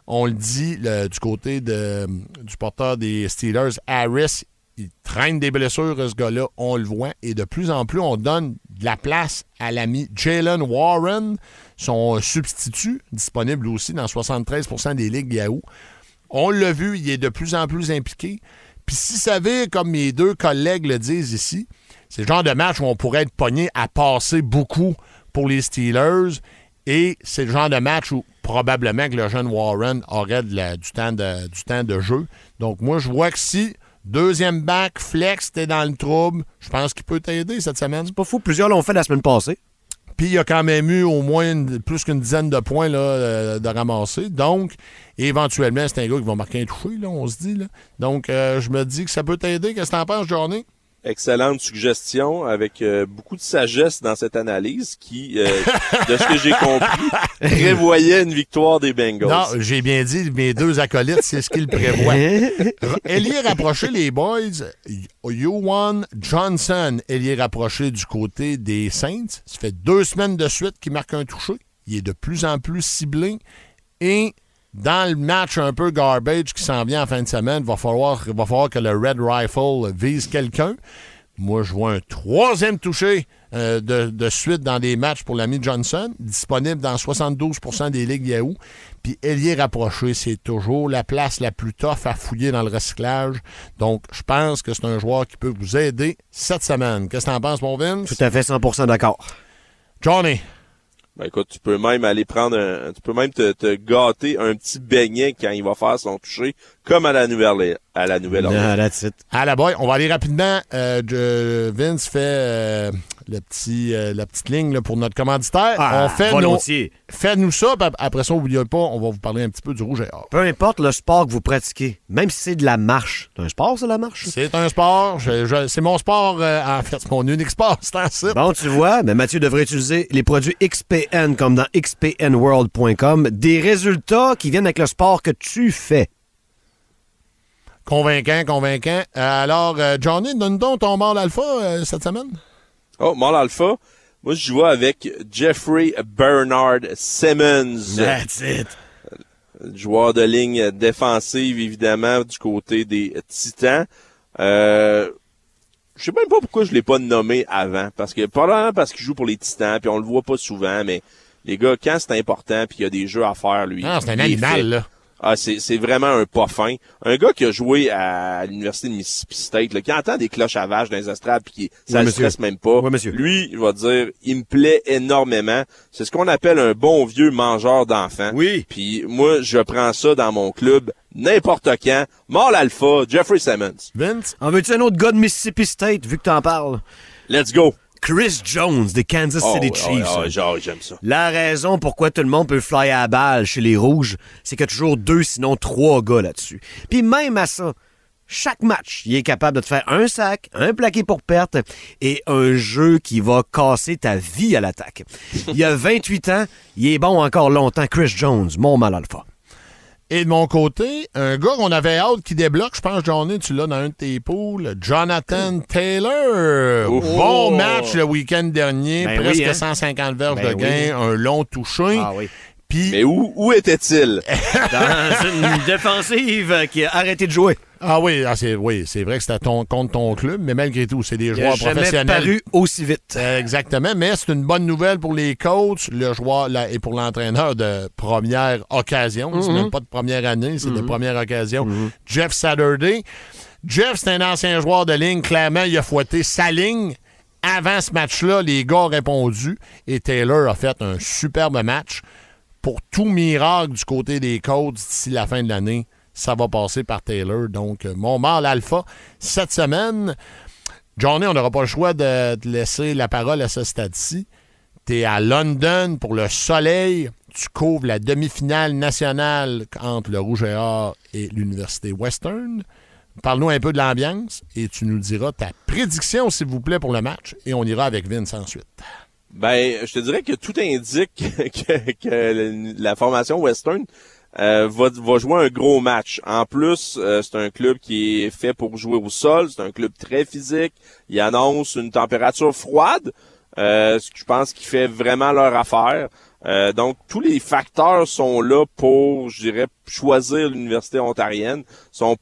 On le dit le- du côté de, du porteur des Steelers, Harris. Il traîne des blessures, ce gars-là. On le voit. Et de plus en plus, on donne de la place à l'ami Jalen Warren, son substitut, disponible aussi dans 73% des ligues Yahoo. On l'a vu, il est de plus en plus impliqué. Puis si ça savez, comme mes deux collègues le disent ici, c'est le genre de match où on pourrait être pogné à passer beaucoup pour les Steelers. Et c'est le genre de match où probablement que le jeune Warren aurait du temps de jeu. Donc moi, je vois que si deuxième back, flex, t'es dans le trouble, je pense qu'il peut t'aider cette semaine. Pas fou, plusieurs l'ont fait la semaine passée. Puis il y a quand même eu au moins une- plus qu'une dizaine de points là, euh, de ramasser. Donc, éventuellement, c'est un gars qui va marquer un touché, là, on se dit. Là. Donc, euh, je me dis que ça peut t'aider. Qu'est-ce que t'en penses, Journée? Excellente suggestion avec euh, beaucoup de sagesse dans cette analyse qui, euh, de ce que j'ai compris, prévoyait une victoire des Bengals. Non, j'ai bien dit, mes deux acolytes, c'est ce qu'ils prévoient. Ailier rapproché, les boys, Yowan Johnson, ailier rapproché du côté des Saints. Ça fait deux semaines de suite qu'il marque un touché. Il est de plus en plus ciblé. Et dans le match un peu garbage qui s'en vient en fin de semaine, il va falloir, va falloir que le Red Rifle vise quelqu'un. Moi, je vois un troisième touché euh, de, de suite dans des matchs pour l'ami Johnson, disponible dans 72% des ligues Yahoo. Puis ailier rapproché, c'est toujours la place la plus tough à fouiller dans le recyclage. Donc, je pense que c'est un joueur qui peut vous aider cette semaine. Qu'est-ce que t'en penses, mon Vince? Tout à fait 100% d'accord. Johnny. Ben écoute, tu peux même aller prendre un, tu peux même te, te gâter un petit beignet quand il va faire son toucher, comme à la nouvelle, à la nouvelle Ah, that's it. À la boy, on va aller rapidement. Euh, je- Vince fait euh, le petit, euh, la petite ligne là, pour notre commanditaire. Ah, on fait nos. Faites-nous ça, puis après ça, n'oubliez pas, on va vous parler un petit peu du rouge et or. Peu importe le sport que vous pratiquez, même si c'est de la marche. C'est un sport, c'est la marche? C'est un sport, je- je- c'est mon sport, euh, en fait, c'est mon unique sport, c'est un site. Bon, tu vois, mais Mathieu devrait utiliser les produits XPN comme dans xpnworld.com. Des résultats qui viennent avec le sport que tu fais. Convaincant, convaincant. Euh, alors, euh, Johnny, donne donc ton mâle alpha euh, cette semaine. Oh, Mall Alpha. Moi, je joue avec Jeffrey Bernard Simmons. That's it. joueur de ligne défensive, évidemment, du côté des Titans. Euh, je sais même pas pourquoi je l'ai pas nommé avant. Parce que, probablement parce qu'il joue pour les Titans, puis on le voit pas souvent, mais les gars, quand c'est important, puis il y a des jeux à faire, lui. Ah, c'est un animal, là. Ah, c'est, c'est vraiment un pas fin. Un gars qui a joué à l'université de Mississippi State, là, qui entend des cloches à vache dans les estrades puis qui, ça Oui, le stresse même pas. Oui, monsieur. Lui, il va dire, il me plaît énormément. C'est ce qu'on appelle un bon vieux mangeur d'enfants. Oui. Puis moi, je prends ça dans mon club n'importe quand. Mort l'alpha, Jeffrey Simmons. Vince? En veux-tu un autre gars de Mississippi State, vu que t'en parles? Let's go. Chris Jones des Kansas Oh, City ouais, Chiefs. genre, j'aime ça. La raison pourquoi tout le monde peut fly à la balle chez les Rouges, c'est qu'il y a toujours deux, sinon trois gars là-dessus. Puis même à ça, chaque match, il est capable de te faire un sac, un plaqué pour perte et un jeu qui va casser ta vie à l'attaque. Il a 28 ans, il est bon encore longtemps. Chris Jones, mon mal alpha. Et de mon côté, un gars qu'on avait hâte qui débloque, je pense, Johnny, tu l'as dans un de tes poules, Jonathan Taylor. Ouf. Bon match le week-end dernier, Ben presque oui, hein. 150 verges Ben de gain, un long touché. Ah oui. Puis, Mais où, où était-il? Dans une défensive qui a arrêté de jouer. ah oui, ah, c'est, oui, c'est vrai que c'était ton, contre ton club, mais malgré tout, c'est des Il a joueurs jamais professionnels. paru aussi vite. Exactement, mais c'est une bonne nouvelle pour les coachs, le joueur la- et pour l'entraîneur de première occasion. C'est même pas de première année, c'est de première occasion. Jeff Saturday. Jeff, c'est un ancien joueur de ligne. Clairement, il a fouetté sa ligne. Avant ce match-là, les gars ont répondu et Taylor a fait un superbe match. Pour tout miracle du côté des coachs d'ici la fin de l'année, ça va passer par Taylor. Donc, euh, mon mâle alpha cette semaine. Johnny, on n'aura pas le choix de te laisser la parole à ce stade-ci. Tu es à London pour le soleil. Tu couvres la demi-finale nationale entre le Rouge et Or et l'Université Western. Parle-nous un peu de l'ambiance et tu nous diras ta prédiction, s'il vous plaît, pour le match. Et on ira avec Vince ensuite. Ben, je te dirais que tout indique que, que la formation Western euh, va, va jouer un gros match. En plus, euh, c'est un club qui est fait pour jouer au sol. C'est un club très physique. Il annonce une température froide, euh, ce que je pense qui fait vraiment leur affaire. Euh, donc, tous les facteurs sont là pour, je dirais, choisir l'université ontarienne.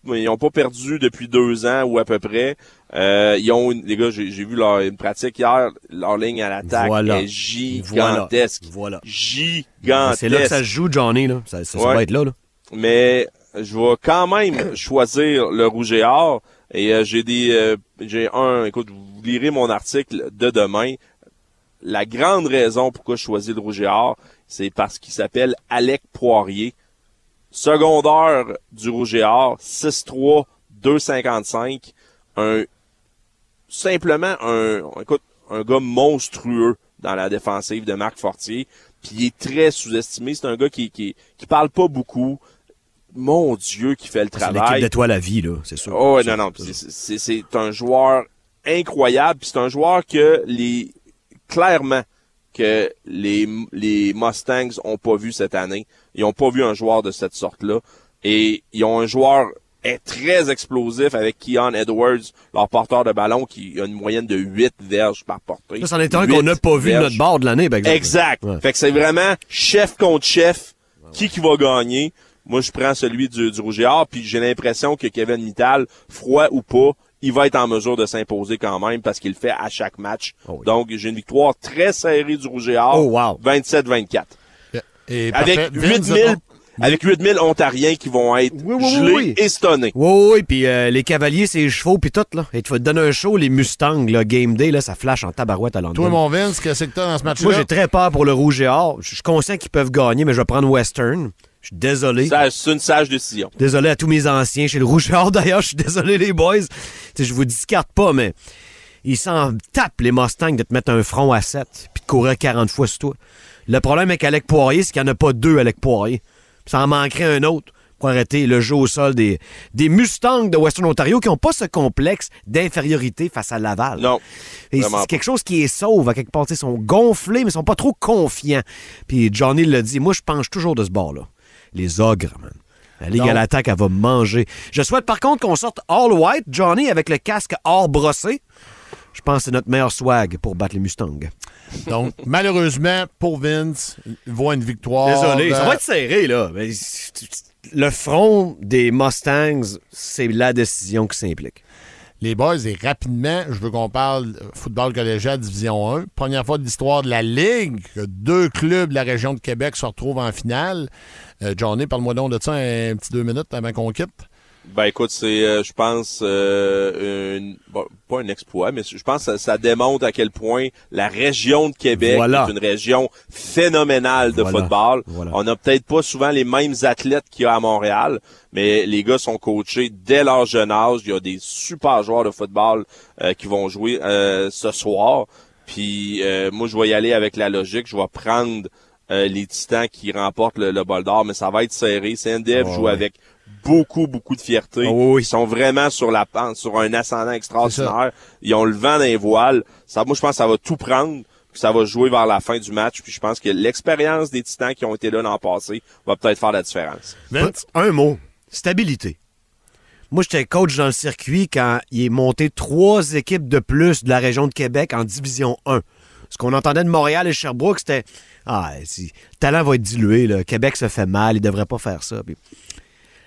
Ils n'ont pas perdu depuis deux ans ou à peu près. Euh, ils ont, une- les gars, j'ai vu leur une pratique hier. Leur ligne à l'attaque Voilà. est gigantesque. Voilà. Gigantesque. C'est là que ça se joue, Johnny. Là. Ça, ça, va être là. là. mais je vais quand même choisir le rouge et or. Et euh, j'ai des, euh, j'ai un, écoute, vous lirez mon article de demain. La grande raison pourquoi je choisis le rouge et or, c'est parce qu'il s'appelle Alec Poirier. Secondaire du rouge et or, 6'3", 2'55". Un, simplement un, écoute, un gars monstrueux dans la défensive de Marc Fortier. Puis il est très sous-estimé. C'est un gars qui, qui, qui parle pas beaucoup. Mon Dieu, qui fait le C'est l'équipe travail. de toi la vie, là, c'est sûr. Oh, non, non. ça. c'est- C'est c'est un joueur incroyable. puis C'est un joueur que les clairement que les, les Mustangs ont pas vu cette année. Ils ont pas vu un joueur de cette sorte-là. Et ils ont un joueur est très explosif avec Keon Edwards, leur porteur de ballon, qui a une moyenne de 8 verges par portée. Ça, c'en est un qu'on n'a pas vu de notre bord de l'année, par exemple. Exact. Ouais. Fait que c'est vraiment chef contre chef. Qui qui va gagner? Moi, je prends celui du, du Rouge et Or, puis j'ai l'impression que Kevin Mittal, froid ou pas, il va être en mesure de s'imposer quand même parce qu'il le fait à chaque match. Oh oui. Donc, j'ai une victoire très serrée du Rouge et Or. Oh, wow. 27-24. Et Avec parfait. Vince, 8000 avec 8000 Ontariens qui vont être Oui, oui, oui, gelés oui. et stonnés. Oui, oui, oui, puis euh, les cavaliers, c'est les chevaux, puis tout, là. Et tu vas te donner un show, les Mustangs, là, Game Day, là, ça flash en tabarouette à Londres. Toi, mon Vince, qu'est-ce que t'as dans ce match-là? Moi, j'ai très peur pour le rouge et or. Je suis conscient qu'ils peuvent gagner, mais je vais prendre Western. Je suis désolé. Ça, C'est une sage décision. Désolé à tous mes anciens chez le Rouge et Or. D'ailleurs, je suis désolé, les boys. Tu sais, je vous discarte pas, mais ils s'en tapent, les Mustangs, de te mettre un front à 7 puis de courir 40 fois sur toi. Le problème avec Alec Poirier, c'est qu'il n'y en a pas deux Alec Poirier. Ça en manquerait un autre pour arrêter le jeu au sol des, des Mustangs de Western Ontario qui n'ont pas ce complexe d'infériorité face à Laval. Non. Et c'est quelque chose qui est sauve à quelque part. Ils sont gonflés, mais ils sont pas trop confiants. Puis Johnny l'a dit, moi, je penche toujours de ce bord-là. Les ogres, man. La Ligue à l'attaque, elle va manger. Je souhaite par contre qu'on sorte all white, Johnny, avec le casque all brossé. Je pense que c'est notre meilleur swag pour battre les Mustangs. Donc, malheureusement, pour Vince, il voit une victoire. Désolé, ça va être serré, là. Mais le front des Mustangs, c'est la décision qui s'implique. Les boys, et rapidement, je veux qu'on parle de football collégial Division 1. Première fois de l'histoire de la Ligue que deux clubs de la région de Québec se retrouvent en finale. Euh, Johnny, parle-moi donc de ça un petit deux minutes avant qu'on quitte. Ben écoute, c'est, euh, je pense, euh, une- bon, pas un exploit, mais je pense que ça, ça démontre à quel point la région de Québec Voilà. est une région phénoménale de Voilà. football. Voilà. On n'a peut-être pas souvent les mêmes athlètes qu'il y a à Montréal, mais les gars sont coachés dès leur jeune âge. Il y a des super joueurs de football euh, qui vont jouer euh, ce soir. Puis euh, moi, je vais y aller avec la logique. Je vais prendre euh, les Titans qui remportent le, le bol d'or, mais ça va être serré. CNDF Oh, joue ouais. avec beaucoup, beaucoup de fierté. Oh, oui. Ils sont vraiment sur la pente, sur un ascendant extraordinaire. Ils ont le vent dans les voiles. Ça, moi, je pense que ça va tout prendre. puis ça va jouer vers la fin du match. Puis je pense que l'expérience des Titans qui ont été là l'an passé va peut-être faire la différence. Vince? Un mot, stabilité. Moi, j'étais coach dans le circuit quand il est monté trois équipes de plus de la région de Québec en Division 1. Ce qu'on entendait de Montréal et Sherbrooke, c'était Ah, si, le talent va être dilué, là. Québec se fait mal, il devrait pas faire ça. Puis,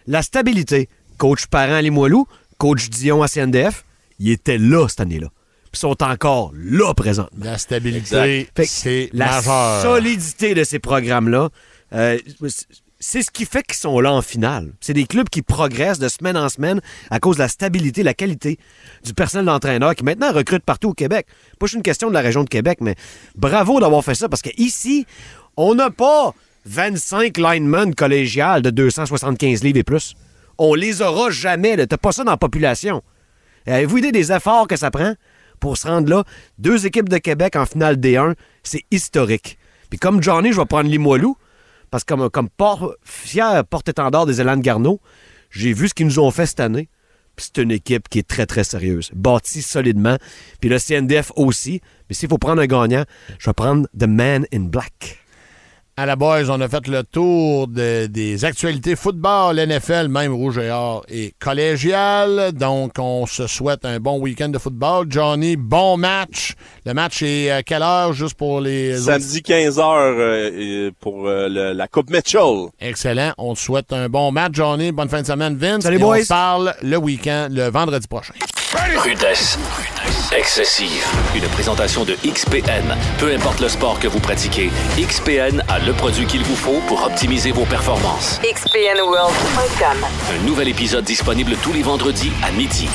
la stabilité. Coach Parent à Limoilou, coach Dion à CNDF, il était là cette année-là. Puis ils sont encore là présentement. La stabilité, que c'est la majeur. solidité de ces programmes-là, euh, c'est ce qui fait qu'ils sont là en finale. C'est des clubs qui progressent de semaine en semaine à cause de la stabilité, la qualité du personnel d'entraîneur qui maintenant recrute partout au Québec. Pas juste une question de la région de Québec, mais bravo d'avoir fait ça parce qu'ici, on n'a pas 25 linemen collégiales de 275 livres et plus. On les aura jamais. T'as pas ça dans la population. Avez-vous idée des efforts que ça prend? Pour se rendre là? Deux équipes de Québec en finale D1, c'est historique. Puis comme Johnny, je vais prendre Limoilou, parce que comme, fier porte-étendard des élans de Garneau, j'ai vu ce qu'ils nous ont fait cette année. C'est une équipe qui est très, très sérieuse, bâtie solidement. Puis le CNDF aussi. Mais s'il faut prendre un gagnant, je vais prendre The Man in Black. À la boys, on a fait le tour de- des actualités football, NFL, même rouge et or et collégial. Donc, on se souhaite un bon week-end de football. Johnny, bon match. Le match est à quelle heure, juste pour les? Samedi 15h pour euh, le- la Coupe Mitchell. Excellent. On te souhaite un bon match, Johnny. Bonne fin de semaine, Vince. Salut, Et boys. On se parle le week-end, le vendredi prochain. Rudesse. Excessive. Une présentation de XPN. Peu importe le sport que vous pratiquez, XPN a le produit qu'il vous faut pour optimiser vos performances. XPNWorld.com. Un nouvel épisode disponible tous les vendredis à midi.